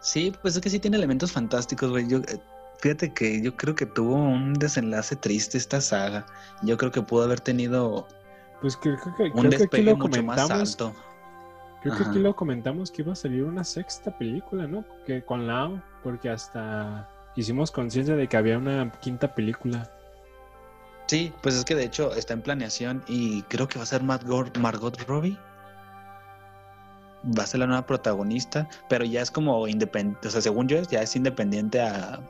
Sí, pues es que sí tiene elementos fantásticos, güey. Yo, eh, fíjate que yo creo que tuvo un desenlace triste esta saga. Yo creo que pudo haber tenido Pues creo, creo que, un creo que aquí despegue lo mucho más alto. Creo que aquí lo comentamos que iba a salir una sexta película, ¿no? Que con Lao, porque hasta hicimos conciencia de que había una quinta película. Sí, pues es que de hecho está en planeación y creo que va a ser Margot, Margot Robbie. Va a ser la nueva protagonista, pero ya es como independiente, o sea, según yo, ya es independiente a,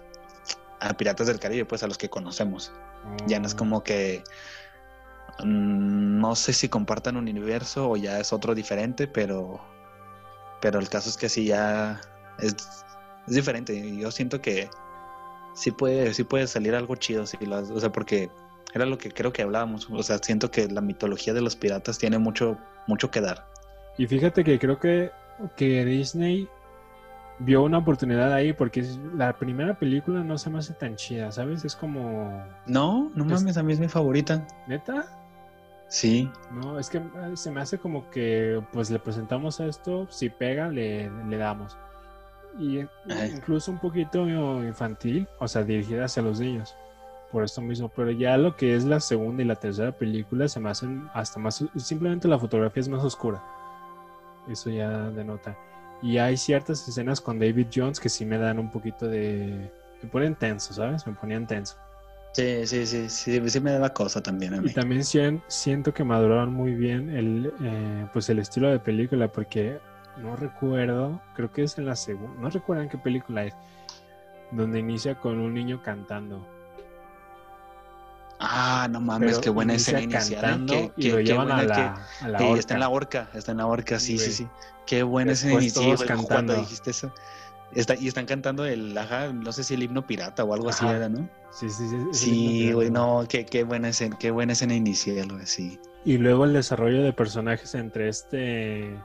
a Piratas del Caribe, pues a los que conocemos. Ya no es Oh, como que mm, no sé si compartan un universo o ya es otro diferente, pero pero el caso es que sí ya es, es diferente. Yo siento que sí puede sí puede salir algo chido, sí, o sea, porque era lo que creo que hablábamos, o sea, siento que la mitología de los piratas tiene mucho mucho que dar. Y fíjate que creo que, que Disney vio una oportunidad ahí porque la primera película no se me hace tan chida, ¿sabes? Es como... No, no Es- mames, a mí es mi favorita. ¿Neta? Sí. No, es que eh, se me hace como que pues le presentamos esto, si pega le, le damos. Y Ay. incluso un poquito infantil, o sea, dirigida hacia los niños. Por esto mismo, pero ya lo que es la segunda y la tercera película se me hacen hasta más, simplemente la fotografía es más oscura. Eso ya denota. Y hay ciertas escenas con David Jones que sí me dan un poquito de... Me ponen tenso, ¿sabes? Me ponían tenso. Sí, sí, sí, sí, sí me da cosa también a mí. Y también sien- siento que maduraron muy bien el, eh, pues el estilo de película, porque no recuerdo, creo que es en la segunda, no recuerdo en qué película es, donde inicia con un niño cantando. Ah, no mames, Pero qué buena escena inicial. Qué- y lo llevan a que- la, a la Sí, horca. está en la horca, está en la horca, sí, sí, sí. Qué buena escena inicial, cuando dijiste eso. Está, y están cantando el, ajá, no sé si el himno pirata o algo así era, ¿no? Sí, sí, sí. Sí, güey, no, qué, qué buena escena, qué buena escena inicial, güey, sí. Y luego el desarrollo de personajes entre este...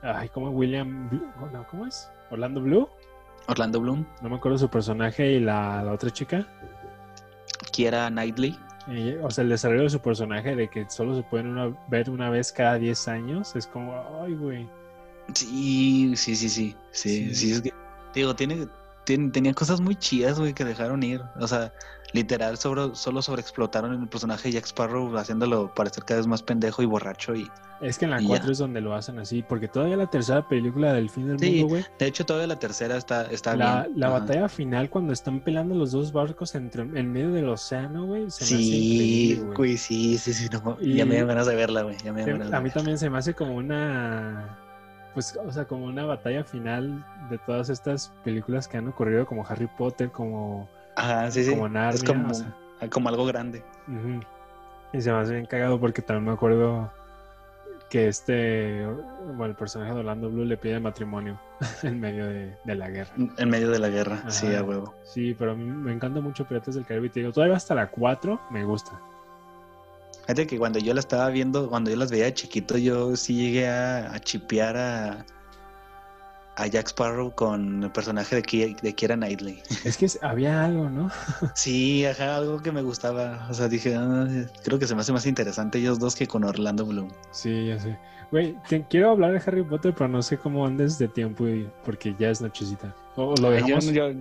Ay, ¿cómo William Blue? No, ¿Cómo es? ¿Orlando Blue? Orlando Bloom, No me acuerdo su personaje y la, la otra chica. Kiera Knightley. Eh, o sea, el desarrollo de su personaje de que solo se pueden una- ver una vez cada 10 años es como, ay, güey. Sí, sí, sí, sí, sí, Sí. sí, es que, digo, tiene, tiene- tenía cosas muy chidas, güey, que dejaron ir. O sea, literal, sobre, solo sobreexplotaron el personaje de Jack Sparrow, haciéndolo parecer cada vez más pendejo y borracho y Es que en la Y 4 ya. es donde lo hacen así, porque todavía la tercera película del fin del Sí, mundo, güey. De hecho, todavía la tercera está, está La, bien. la Ajá. batalla final cuando están peleando los dos barcos entre, en medio del océano, güey. Sí, güey. sí, sí, sí. no, Y- Ya me dio ganas de verla, güey. Ya me dio Se- ganas de A mí verla. también se me hace como una. Pues, o sea, como una batalla final de todas estas películas que han ocurrido, como Harry Potter, como, Ajá, sí, sí. como Narnia. es como, o sea, como algo grande. Y se me hace bien cagado porque también me acuerdo que este, bueno, el personaje de Orlando Blue le pide matrimonio en medio de, la guerra. En medio de la guerra, sí, a huevo. Sí, pero me encanta mucho Piratas del Caribe. Te digo, todavía hasta la 4 me gusta. Fíjate que cuando yo la estaba viendo, cuando yo las veía de chiquito, yo sí llegué a, a chipear a, a Jack Sparrow con el personaje de, Ki de Kira Knightley. Es que había algo, ¿no? sí, ajá, algo que me gustaba. O sea, dije, ah, creo que se me hace más interesante ellos dos que con Orlando Bloom. Sí, ya sé. Güey, quiero hablar de Harry Potter, pero no sé cómo andes de tiempo y, porque ya es nochecita. O lo dejamos. Yo,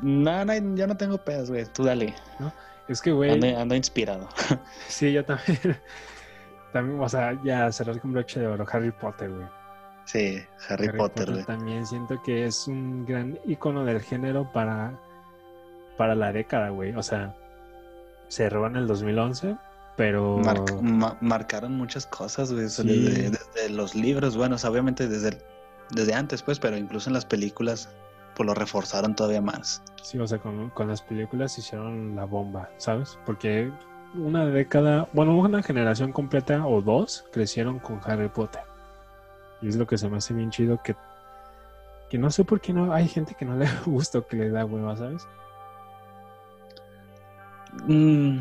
no, no, yo no tengo pedas, güey. Tú dale. ¿No? Es que, güey. Ando, inspirado. sí, yo también. también, o sea, ya cerrar con broche de oro Harry Potter, güey. Sí, Harry, Potter. también siento que es un gran icono del género para, para la década, güey. O sea, se cerró en el 2011, pero... marcaron muchas cosas, güey. Desde, los libros, bueno, obviamente desde, desde antes, pues, pero incluso en las películas, pues lo reforzaron todavía más. Sí, o sea, con, con las películas hicieron la bomba, ¿sabes? Porque una década, bueno, una generación completa o dos crecieron con Harry Potter. Y es lo que se me hace bien chido que, que no sé por qué no hay gente que no le gusta o que le da hueva, ¿sabes? Mm,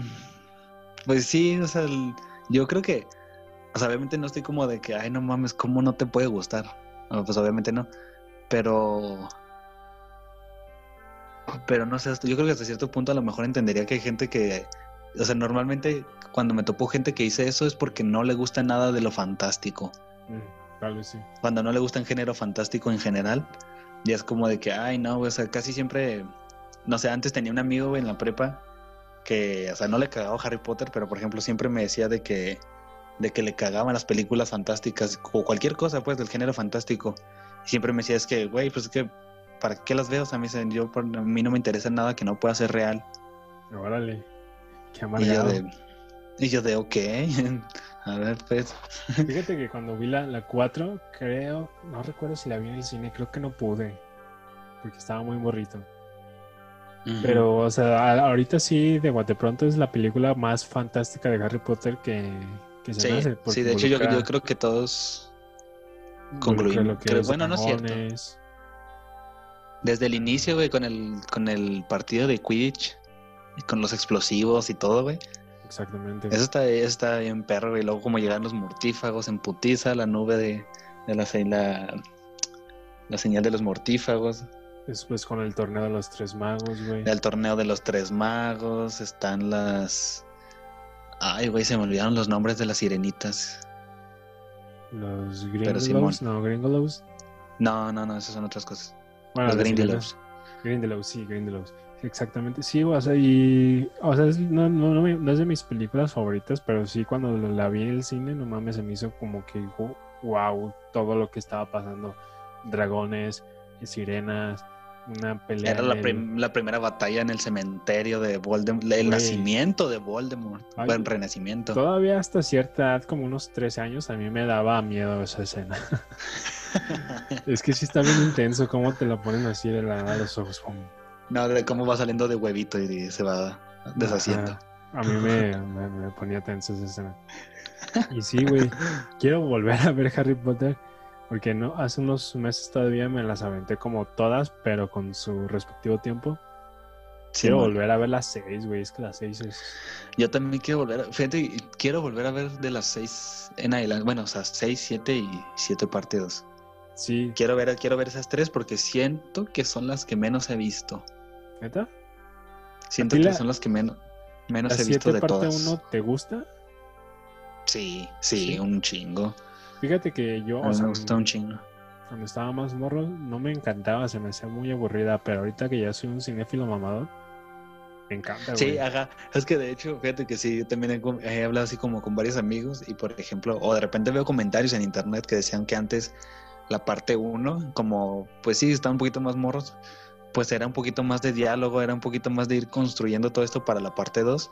pues sí, o sea, yo creo que, o sea, obviamente no estoy como de que, ay, no mames, ¿cómo no te puede gustar? pues obviamente no, pero... Pero no sé, yo creo que hasta cierto punto a lo mejor entendería que hay gente que, o sea, normalmente cuando me topo gente que dice eso es porque no le gusta nada de lo fantástico. Mm. Cuando no le gusta el género fantástico en general, ya es como de que, ay, no, o sea, casi siempre, no sé, antes tenía un amigo en la prepa que, o sea, no le cagaba Harry Potter, pero por ejemplo siempre me decía de que, de que le cagaban las películas fantásticas o cualquier cosa, pues, del género fantástico. Y siempre me decía, es que, güey, pues es que, ¿para qué las veo? O sea, me dicen, yo, a mí no me interesa nada que no pueda ser real. Órale, qué amargado. Y yo de, ok. A ver, pues. Fíjate que cuando vi la, la 4, creo, no recuerdo si la vi en el cine, creo que no pude, porque estaba muy morrito. Pero, o sea, ahorita sí, de de pronto es la película más fantástica de Harry Potter que, se sí, hace. Sí, de hecho yo, creo que todos concluimos. bueno, no es cierto. Desde el inicio, güey, con el, con el partido de Quidditch, y con los explosivos y todo, güey. Exactamente. Eso está, está bien perro, y luego como llegan los mortífagos en putiza, la nube de, de la, la, la señal de los mortífagos. Después con el torneo de los tres magos, güey. El torneo de los tres magos, están las... Ay, güey, se me olvidaron los nombres de las sirenitas. Los Grindelows, no, Grindelows. No, no, no, esas son otras cosas. los Grindelows. Grindelows, sí, Grindelows. Exactamente, sí, o sea, y, o sea, no, no, no, es de mis películas favoritas, pero sí cuando la vi en el cine, no mames, se me hizo como que, wow, todo lo que estaba pasando, dragones, sirenas, una pelea. Era la, primera batalla en el cementerio de Voldemort, el nacimiento de Voldemort, buen renacimiento. Todavía hasta cierta edad, como unos 13 años, a mí me daba miedo esa escena. es que sí está bien intenso, cómo te lo ponen así de la, a los ojos. Como... No, de cómo va saliendo de huevito y se va deshaciendo. a mí me, ponía tenso esa escena. Y sí, güey, quiero volver a ver Harry Potter porque no hace unos meses todavía me las aventé como todas, pero con su respectivo tiempo. quiero volver a ver las seis, güey, es que las seis es... Yo también quiero volver, a... fíjate, quiero volver a ver de las seis en adelante, bueno, o sea, seis, siete y siete partidos. Sí. Quiero ver, quiero ver esas tres porque siento que son las que menos he visto. ¿Neta? Siento que son las que menos, menos he visto de parte todas. uno te gusta? Sí, sí, un chingo. Fíjate que yo. me gusta un chingo. Cuando estaba más morro, no me encantaba, se me hacía muy aburrida, pero ahorita que ya soy un cinéfilo mamador, me encanta. Sí, ajá. Es que de hecho, fíjate que sí, yo también he, hablado así como con varios amigos y, por ejemplo, o de repente veo comentarios en internet que decían que antes la parte 1, como, pues sí, está un poquito más morros, pues era un poquito más de diálogo, era un poquito más de ir construyendo todo esto para la parte 2.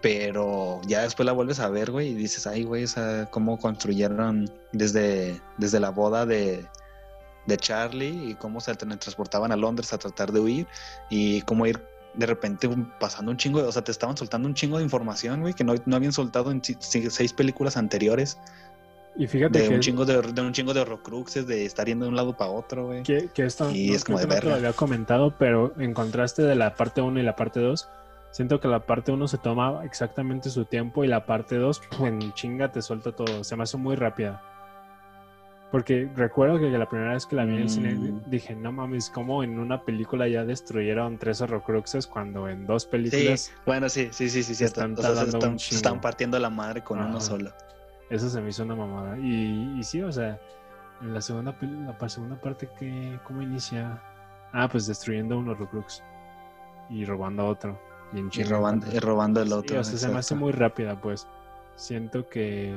Pero ya después la vuelves a ver, güey, y dices, ay, güey, o cómo construyeron desde, desde la boda de, de Charlie y cómo se transportaban a Londres a tratar de huir y cómo ir de repente pasando un chingo, o sea, te estaban soltando un chingo de información, güey, que no, no habían soltado en seis películas anteriores, Y fíjate de que, un chingo de, de un chingo de horrocruxes, de estar yendo de un lado para otro, güey. que, que esto Y no, es como de no te lo había comentado, pero en contraste de la parte 1 y la parte 2, siento que la parte 1 se toma exactamente su tiempo y la parte 2, en chinga te suelta todo. Se me hace muy rápida. Porque recuerdo que la primera vez que la vi en el cine Mm. dije, no mames, como en una película ya destruyeron tres horrocruxes cuando en dos Sí, películas bueno, sí, sí, sí, sí, sí. están están, están partiendo la madre con uno solo. Eso se me hizo una mamada. Y, y sí, o sea, en la segunda, la segunda parte, que ¿cómo inicia? Ah, pues destruyendo un Horrocrux y robando a otro. Y, en Y chinga robando, y robando el Sí, otro. o sea, se me hace muy rápida, pues. Siento que.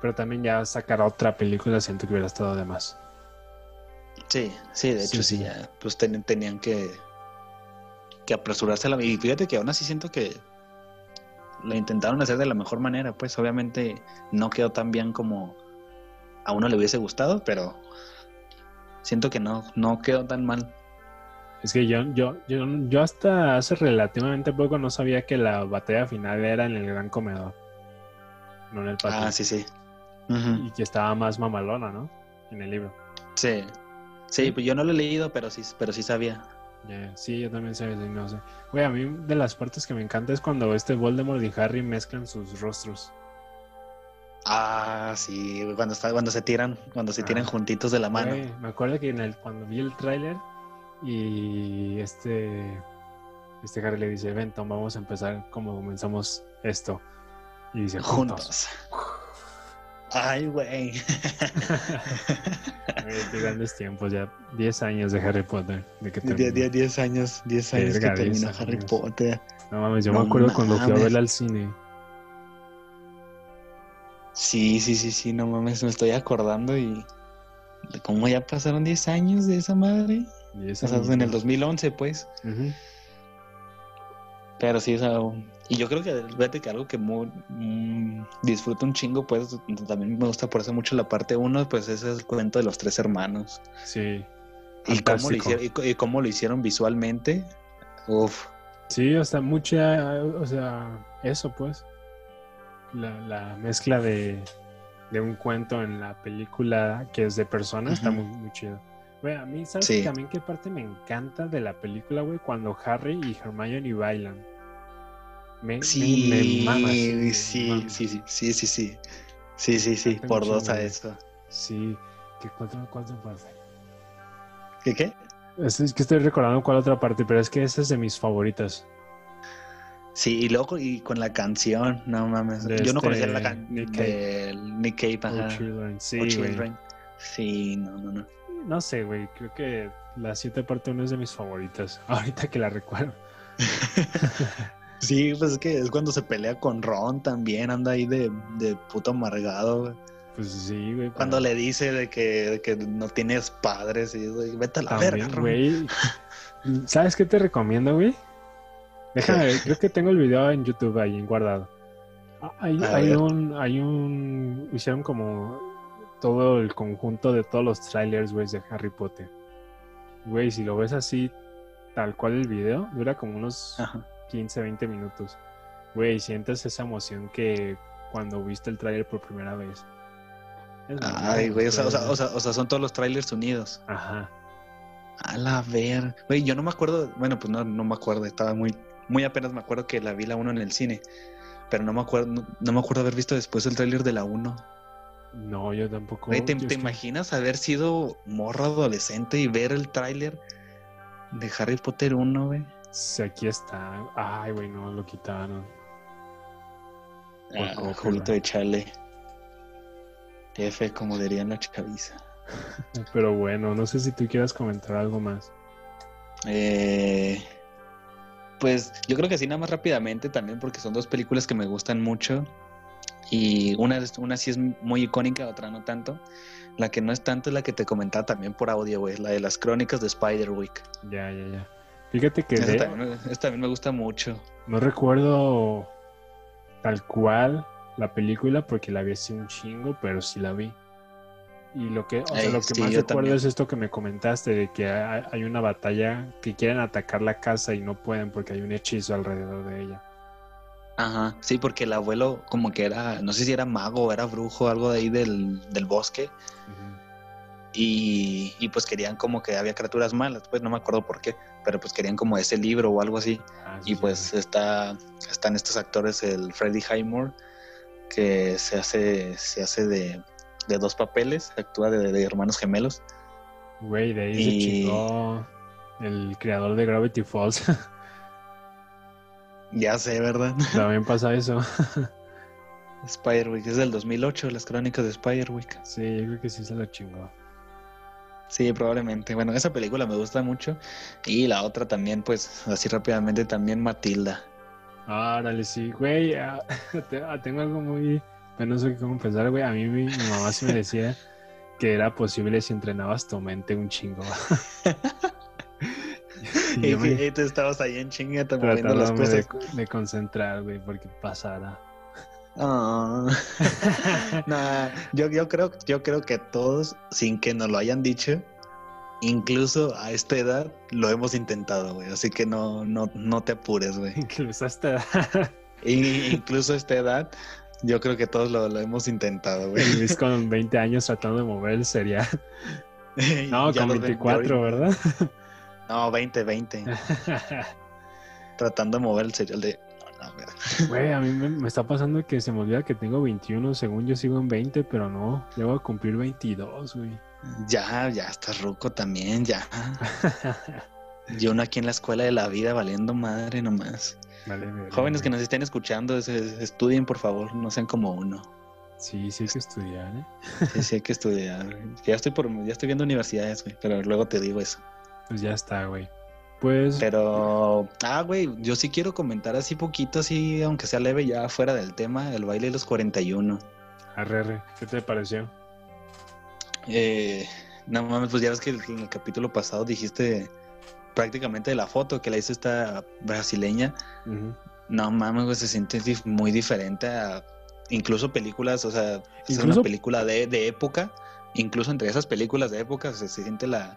Pero también ya sacar otra película, siento que hubiera estado de más. Sí, sí, de Sí, hecho sí, sí. ya, pues ten- tenían que, que apresurarse a la... Y fíjate que aún así siento que lo intentaron hacer de la mejor manera, pues obviamente no quedó tan bien como a uno le hubiese gustado, pero siento que no, no quedó tan mal. Es que yo, yo, yo, yo hasta hace relativamente poco no sabía que la batalla final era en el gran comedor. No en el patio. Ah, sí, sí. Y que estaba más mamalona, ¿no? En el libro. Sí. Sí, pues yo no lo he leído, pero sí, pero sí sabía. Ya, Sí, yo también sé, no sé. Güey, a mí de las partes que me encanta es cuando este Voldemort y Harry mezclan sus rostros. Ah, sí, cuando está, cuando se tiran, cuando se tiran Ajá. juntitos de la mano. Güey, me acuerdo que en el, cuando vi el tráiler y este, este Harry le dice, ven, Tom, vamos a empezar como comenzamos esto. Y dice, juntos. juntos. Ay, güey. Grandes tiempos, ya 10 años de Harry Potter. De que terminó. 10 años, 10 años Verga, que terminó 10 Harry años. Potter. No mames, yo No me acuerdo cuando fui a mames. verla al cine. Sí, sí, sí, sí, no mames, me estoy acordando y cómo ya pasaron 10 años de esa madre. 10 O sea, en el ¿no? 2011, pues. Ujú. Pero sí, o sea, y yo creo que, fíjate que algo que muy, mm, disfruto un chingo, pues también me gusta por eso mucho la parte 1, pues ese es el cuento de los tres hermanos. Sí. Y cómo, lo hicieron, y, co- y cómo lo hicieron visualmente. Uf, Sí, o sea, mucha, o sea, eso pues. La, la mezcla de, de un cuento en la película que es de persona está muy, muy chido. Güey, a mí, ¿sabes Sí. también qué parte me encanta de la película, güey? Cuando Harry y Hermione bailan. Me, sí, me mama, sí, me sí, mama. sí, sí, sí, sí, sí, sí, sí, por dos a eso. Sí, ¿qué cuatro, cuatro parte? ¿Qué qué? Es, es que estoy recordando cuál otra parte, pero es que esa es de mis favoritas. Sí, y luego y con la canción, no mames. De Yo no este conocía la canción Nick de Nick Cave. Children. Sí, O. Children. Sí, no, no, no. No sé, güey. Creo que la 7 parte 1 es de mis favoritas. Ahorita que la recuerdo. Sí, pues es que es cuando se pelea con Ron también, anda ahí de, de puto amargado, güey. Pues sí, güey. Cuando pero le dice de que, de que no tienes padres y güey, vete a la verga, Ron. güey. ¿Sabes qué te recomiendo, güey? Déjame ver. Creo que tengo el video en YouTube ahí guardado. Ah, Hay, hay un, hay un. Hicieron como todo el conjunto de todos los trailers, güey, de Harry Potter. Güey, si lo ves así, tal cual el video, dura como unos Ajá. 15, 20 minutos. Güey, sientes esa emoción que cuando viste el tráiler por primera vez. Es Ay, güey, o sea, o, sea, o, sea, o sea, son todos los trailers unidos. Ajá. A la ver. Güey, yo no me acuerdo, bueno, pues no, no me acuerdo, estaba muy, muy apenas me acuerdo que la vi la 1 en el cine. Pero no me acuerdo, no, no me acuerdo haber visto después el tráiler de la 1. No, yo tampoco. Güey, ¿te, yo te es que- imaginas haber sido morro adolescente y ver el tráiler de Harry Potter 1, güey? Sí, aquí está. Ay, güey, no, lo quitaron. Ah, juguito de chale. F, como dirían la chaviza. Pero bueno, no sé si tú quieras comentar algo más. Eh, pues yo creo que así nada más rápidamente también porque son dos películas que me gustan mucho y una, una sí es muy icónica, otra no tanto. La que no es tanto es la que te comentaba también por audio, güey, la de las crónicas de Spiderwick. Ya, ya, ya. Fíjate que Esa de- también, me- esa también me gusta mucho. no recuerdo tal cual la película porque la vi hace un chingo, pero sí la vi. Y lo que, o sea, Ey, lo que sí, más recuerdo también. es esto que me comentaste, de que hay, una batalla que quieren atacar la casa y no pueden porque hay un hechizo alrededor de ella. Ajá, sí, porque el abuelo como que era, no sé si era mago o era brujo, algo de ahí del, del bosque, y, y pues querían como que había criaturas malas, pues no me acuerdo por qué, pero pues querían como ese libro o algo así, Ah, sí, y pues sí. está, están estos actores, el Freddie Highmore, que se hace, se hace de, de dos papeles, actúa de, de hermanos gemelos, Güey, de ahí se y- chingó el creador de Gravity Falls. ya sé, ¿verdad? También pasa eso. Spiderwick, es del 2008, las crónicas de Spiderwick. Sí, yo creo que sí se lo chingó. Sí, probablemente. Bueno, esa película me gusta mucho. Y la otra también, pues, así rápidamente, también Matilda. Árale, sí, güey. ah, ah, tengo algo muy penoso que confesar, güey. A mí mi, mi mamá sí me decía que era posible si entrenabas tu mente un chingo. y Y, yo me y tú estabas ahí en chinga moviendo las tratándome de, cosas. de concentrar, güey, porque pasara. Ah. Nah, yo, yo, creo, yo creo que todos, sin que nos lo hayan dicho, incluso a esta edad, lo hemos intentado, güey. Así que no, no, no te apures, güey. Incluso hasta Y- incluso a esta edad, yo creo que todos lo, lo hemos intentado, güey. Luis con 20 años tratando de mover cereal. No, con los ven- 24, ¿verdad? No, 20, 20. Tratando de mover el cereal de. Güey, a mí me, me está pasando que se me olvida que tengo 21, según yo sigo en 20, pero no, llego a cumplir 22, güey. Ya, ya estás ruco también, ya. Yo uno aquí en la escuela de la vida valiendo madre nomás. Vale, Jóvenes que nos estén escuchando, es- es- estudien por favor, no sean como uno. Sí, sí hay que estudiar, ¿eh? Sí, sí hay que estudiar. Ya estoy por, ya estoy viendo universidades, güey, pero luego te digo eso. Pues ya está, güey. Pues, Pero, ah, güey, yo sí quiero comentar así poquito, así, aunque sea leve, ya fuera del tema, el baile de los 41. arre, arre, ¿qué te pareció? Eh, no mames, pues ya ves que en el capítulo pasado dijiste prácticamente de la foto que la hizo esta brasileña. No mames, güey, se siente muy diferente a incluso películas, o sea, es Incluso- una película de, de época, incluso entre esas películas de época se, se siente la,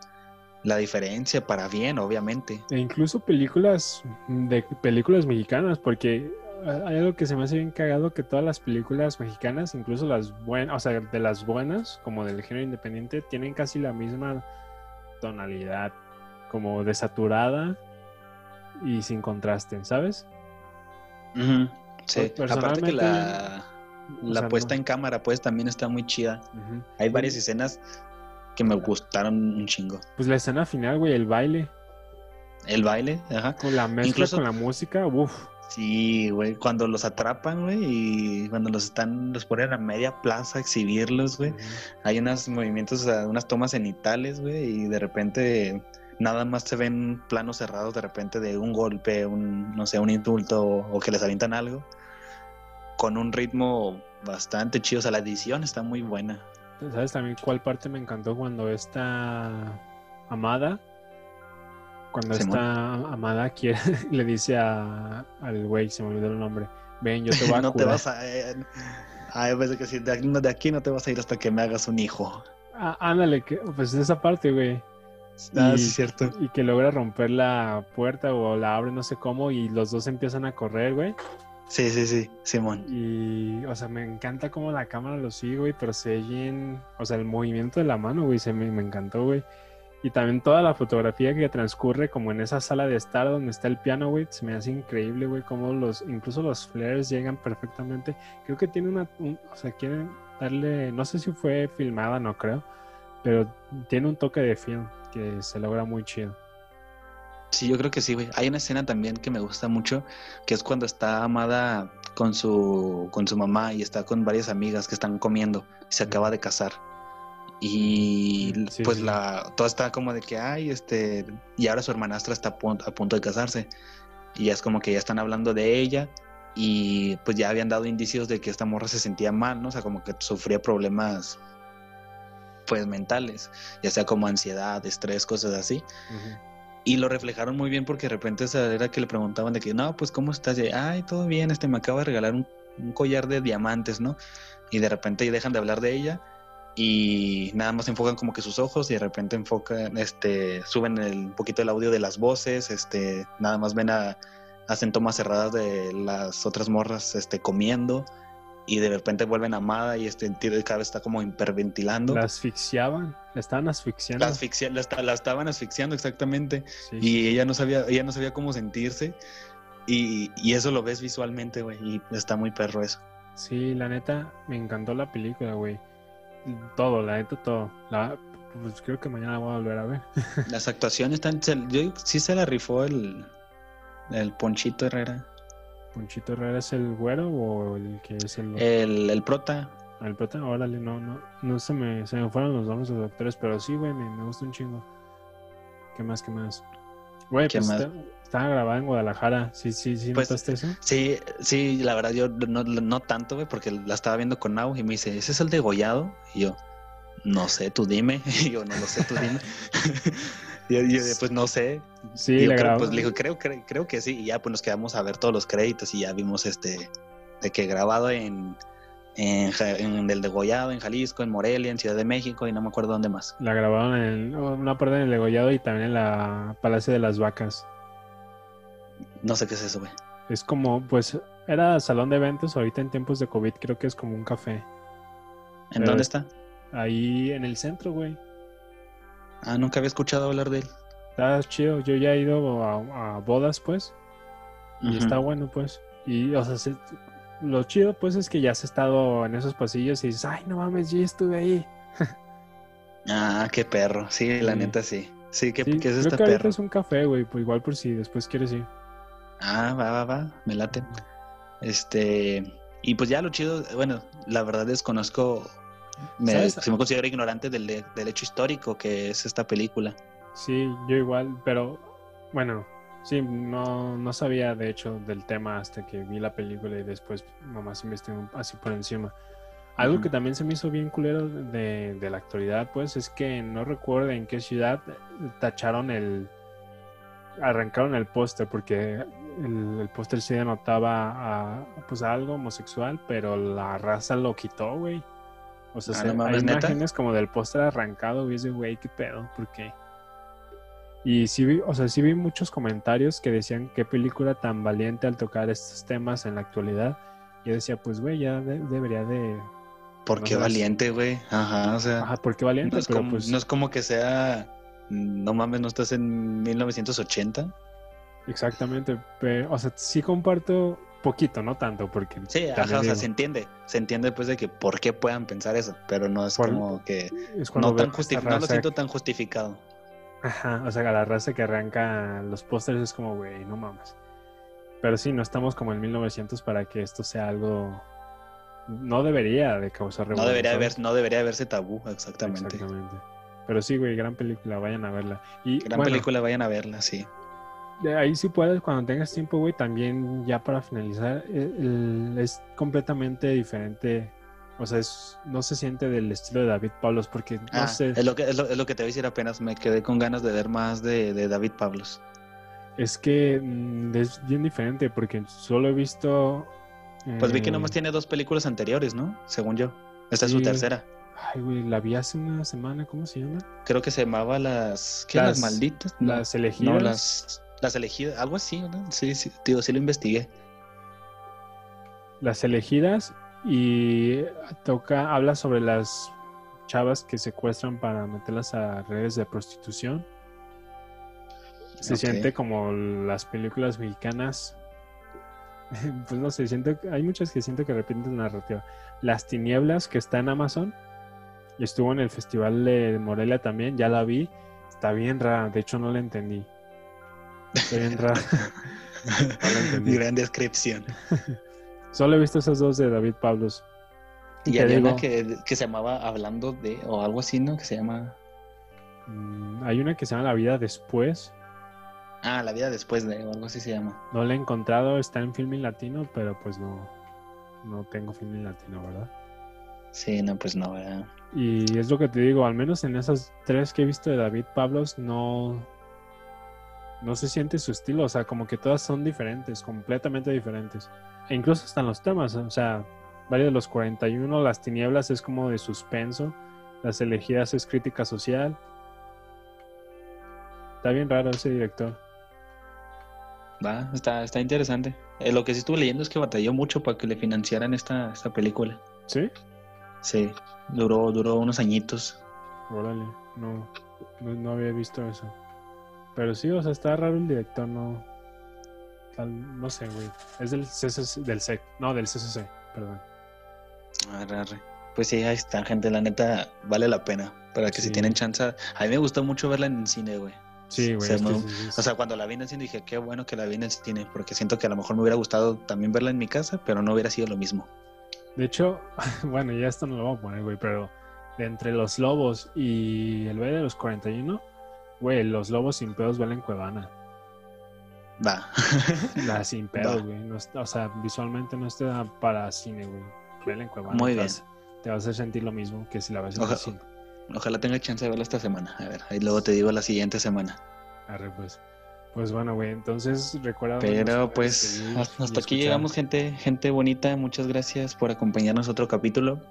la diferencia para bien, obviamente. E incluso películas de películas mexicanas, porque hay algo que se me hace bien cagado que todas las películas mexicanas, incluso las buenas, o sea, de las buenas, como del género independiente, tienen casi la misma tonalidad, como desaturada y sin contraste, ¿sabes? Sí, Pues, aparte que la, o la sea, puesta no. en cámara pues también está muy chida. Hay varias escenas que me gustaron un chingo. Pues la escena final, güey, el baile, El baile, ajá. con la mezcla Incluso- con la música, uff. Sí, güey, cuando los atrapan, güey, y cuando los están, los ponen a media plaza a exhibirlos, güey. Hay unos movimientos, o sea, unas tomas cenitales, güey, y de repente nada más se ven planos cerrados de repente de un golpe, un, no sé, un indulto o, o que les avientan algo. Con un ritmo bastante chido, o sea, la edición está muy buena. ¿Sabes también cuál parte me encantó cuando esta Amada, cuando Simón. esta Amada quiere, le dice a, al güey, se me olvidó el nombre, ven, yo te voy a no te vas a... eh, Ay, pues, que sí, de, aquí, de aquí no te vas a ir hasta que me hagas un hijo. Ah, ándale, que, pues esa parte, güey. Ah, Y- sí, cierto. Y que logra romper la puerta o la abre, no sé cómo, y los dos empiezan a correr, güey. Sí, sí, sí, Simón. Y, o sea, me encanta cómo la cámara lo sigue, güey, pero se oyen, o sea, el movimiento de la mano, güey, se me, me encantó, güey. Y también toda la fotografía que transcurre como en esa sala de estar donde está el piano, güey, se me hace increíble, güey, cómo los, incluso los flares llegan perfectamente. Creo que tiene una, un- o sea, quieren darle, no sé si fue filmada, no creo, pero tiene un toque de film que se logra muy chido. Sí, yo creo que sí, güey. Hay una escena también que me gusta mucho, que es cuando está Amada con su, con su mamá y está con varias amigas que están comiendo y se acaba de casar. Y Sí, pues sí. la todo está como de que ay, este, y ahora su hermanastra está a punto, a punto de casarse. Y ya es como que ya están hablando de ella y pues ya habían dado indicios de que esta morra se sentía mal, ¿no? O sea, como que sufría problemas pues mentales, ya sea como ansiedad, estrés, cosas así. Y lo reflejaron muy bien porque de repente era que le preguntaban de que, no, pues ¿cómo estás? Y, Ay, todo bien, este me acaba de regalar un, un collar de diamantes, ¿no? Y de repente dejan de hablar de ella y nada más enfocan como que sus ojos y de repente enfocan, este, suben el, un poquito el audio de las voces, este, nada más ven a, hacen tomas cerradas de las otras morras, este, comiendo y de repente vuelven Amada y este tío cada vez está como hiperventilando. La asfixiaban, la estaban asfixiando. La, asfixia, la, la, estaban asfixiando exactamente sí, y ella no sabía, ella no sabía cómo sentirse y, y eso lo ves visualmente, güey, y está muy perro eso. Sí, la neta, me encantó la película, güey. Todo, la neta, todo. La, pues creo que mañana voy a volver a ver. Las actuaciones están. Yo sí se la rifó el, el Ponchito Herrera. ¿Ponchito Herrera es el güero o el que es el. El, el prota. El prota, órale, no, no. No se me, se me fueron los nombres de los actores, pero sí, güey, me, me gusta un chingo. ¿Qué más, qué más? Güey, pues está, estaba grabada en Guadalajara. Sí, sí, sí, pues, ¿notaste eso? Sí, sí, la verdad yo no, no tanto, güey, porque la estaba viendo con Nau y me dice, ¿ese es el degollado? Y yo, no sé, tú dime. Y yo, no lo sé, tú dime. y yo, pues no sé. Sí, la creo, pues le dijo, creo, creo, creo que sí. Y ya pues nos quedamos a ver todos los créditos y ya vimos este, de que grabado en, en, en el degollado, en Jalisco, en Morelia, en Ciudad de México y no me acuerdo dónde más. La grabaron en una parte en el degollado y también en la Palacio de las Vacas. No sé qué es eso, güey. Es como, pues, era salón de eventos. Ahorita en tiempos de COVID creo que es como un café. ¿En Pero dónde está? Ahí en el centro, güey. Ah, nunca había escuchado hablar de él. Está chido. Yo ya he ido a, a bodas, pues. Y uh -huh. está bueno, pues. Y, o sea, se, lo chido, pues, es que ya has estado en esos pasillos y dices, ay, no mames, yo estuve ahí. ah, qué perro. Sí, la sí. neta sí. Sí, ¿qué, sí, ¿qué es este que perro? es un café, güey, pues igual por si después quieres ir. Ah, va, va, va, me late. Este, y pues ya lo chido, bueno, la verdad desconozco, me, se me considero ignorante del, del hecho histórico que es esta película. Sí, yo igual, pero bueno, sí, no, no sabía de hecho del tema hasta que vi la película y después nomás investigué así por encima. Algo uh -huh. que también se me hizo bien culero de, de, la actualidad, pues, es que no recuerdo en qué ciudad tacharon el. arrancaron el póster, porque el, el póster sí denotaba a, pues, a algo homosexual, pero la raza lo quitó, güey. O sea, ah, se, no hay ¿neta? imágenes como del póster arrancado, y ese güey, qué pedo, ¿por qué? Y sí vi, o sea, sí vi muchos comentarios que decían qué película tan valiente al tocar estos temas en la actualidad. Yo decía, pues, güey, ya de, debería de ¿Por qué valiente, güey? Ajá, o sea. Ajá, ¿por qué valiente? No es, pero como, pues... no es como que sea. No mames, no estás en 1980. Exactamente. Pero, o sea, sí comparto poquito, no tanto, porque. Sí, ajá, o sea, se entiende. Se entiende, pues, de que por qué puedan pensar eso, pero no es por... como que. Es no, tan no lo siento tan justificado. Ajá, o sea, la raza que arranca los pósters es como, güey, no mames. Pero sí, no estamos como en 1900 para que esto sea algo no debería de causar revuelo. No debería, haber, no debería haberse tabú, exactamente. Exactamente. Pero sí, güey, gran película, vayan a verla. Y, gran bueno, película, vayan a verla, sí. Ahí sí puedes, cuando tengas tiempo, güey, también ya para finalizar, el, el, es completamente diferente. O sea, es, no se siente del estilo de David Pablos, porque no ah, sé. Es lo, que, es, lo, es lo que te voy a decir apenas, me quedé con ganas de ver más de, de David Pablos. Es que mmm, es bien diferente, porque solo he visto pues vi que nomás tiene dos películas anteriores, ¿no? Según yo. Esta sí. es su tercera. Ay, güey, la vi hace una semana, ¿cómo se llama? Creo que se llamaba las. ¿Qué? Las, las malditas. No, las elegidas. No, las, las elegidas, algo así, ¿no? Sí, sí, sí lo investigué. Las elegidas y toca, habla sobre las chavas que secuestran para meterlas a redes de prostitución. Se okay. siente como las películas mexicanas pues no sé, siento hay muchas que siento que repiten la narrativa. Las tinieblas que está en Amazon y estuvo en el festival de Morelia también, ya la vi, está bien rara, de hecho no la entendí. Bien rara. no Gran descripción. Solo he visto esas dos de David Pablos. Y, y había digo, una que, que, se llamaba Hablando de, o algo así, ¿no? Que se llama... Mm, hay una que se llama La vida después. Ah, La vida después de, o algo así se llama. No la he encontrado, está en Filming Latino, pero pues no, no tengo Filming Latino, ¿verdad? Sí, no, pues no, ¿verdad? Y es lo que te digo, al menos en esas tres que he visto de David Pablos, no, no se siente su estilo, o sea, como que todas son diferentes, completamente diferentes. E incluso están los temas, o sea, varios de los 41, Las Tinieblas es como de suspenso, Las elegidas es crítica social. Está bien raro ese director. Va, está, está interesante. Eh, lo que sí estuve leyendo es que batalló mucho para que le financiaran esta, esta película. ¿Sí? Sí, duró, duró unos añitos. Órale, no, no, no había visto eso. Pero sí, o sea, está raro el director, no. tal- no sé, güey. Es del CCC, del SEC, no, del CCC, perdón. Arre, arre. Pues sí, ahí está, gente. La neta, vale la pena. Para que si tienen chance. A mí me gustó mucho verla en el cine, güey. Sí, güey. Se es que me- sí, sí, sí. O sea, cuando la vi en el cine dije, qué bueno que la vi en el cine. Porque siento que a lo mejor me hubiera gustado también verla en mi casa, pero no hubiera sido lo mismo. De hecho, bueno, ya esto no lo voy a poner, güey, pero de entre los lobos y el baile de los 41, güey, los lobos sin pedos valen Cuevana. Va. La sin pedos, güey. no o sea, visualmente no está para cine, güey. Vela en Cuevana. Muy bien. Te vas a sentir lo mismo que si la ves en Oja- cine. Ojalá tenga chance de verla esta semana. A ver, ahí luego te digo la siguiente semana. Arre, pues. Pues bueno, güey, entonces recuerda. Pero pues seguir hasta aquí llegamos, gente, gente bonita. Muchas gracias por acompañarnos a otro capítulo.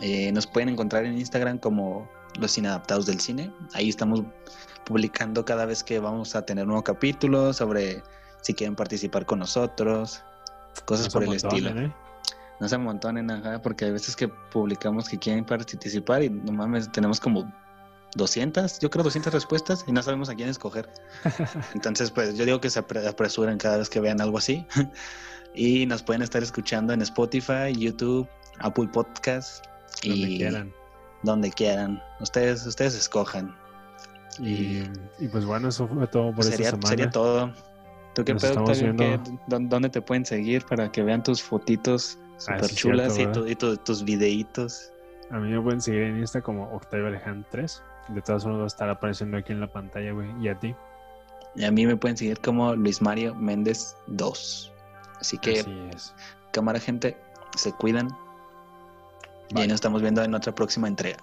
Eh, nos pueden encontrar en Instagram como Los Inadaptados del Cine. Ahí estamos publicando cada vez que vamos a tener nuevo capítulo sobre si quieren participar con nosotros, cosas por el estilo. ¿eh? No se amontonen, ajá, porque hay veces que publicamos que quieren participar y no mames, tenemos como 200, yo creo 200 respuestas y no sabemos a quién escoger. Entonces, pues yo digo que se apre- apresuren cada vez que vean algo así. y nos pueden estar escuchando en Spotify, YouTube, Apple Podcast Donde y quieran. Donde quieran. Ustedes, ustedes escojan. Y, y pues bueno, eso fue todo por sería, esta semana. sería todo. ¿Tú qué Nos pedo. ¿Qué- dó- ¿Dónde te pueden seguir para que vean tus fotitos Ah, super chulas cierto, y, tu- y tu- tus videitos? A mí me pueden seguir en Insta como Octavio Alejandro 3. De todas formas va a estar apareciendo aquí en la pantalla, güey. Y a ti. Y a mí me pueden seguir como Luis Mario Méndez 2. Así que, Así es. cámara gente, se cuidan. Y Bye. ahí nos estamos viendo en otra próxima entrega.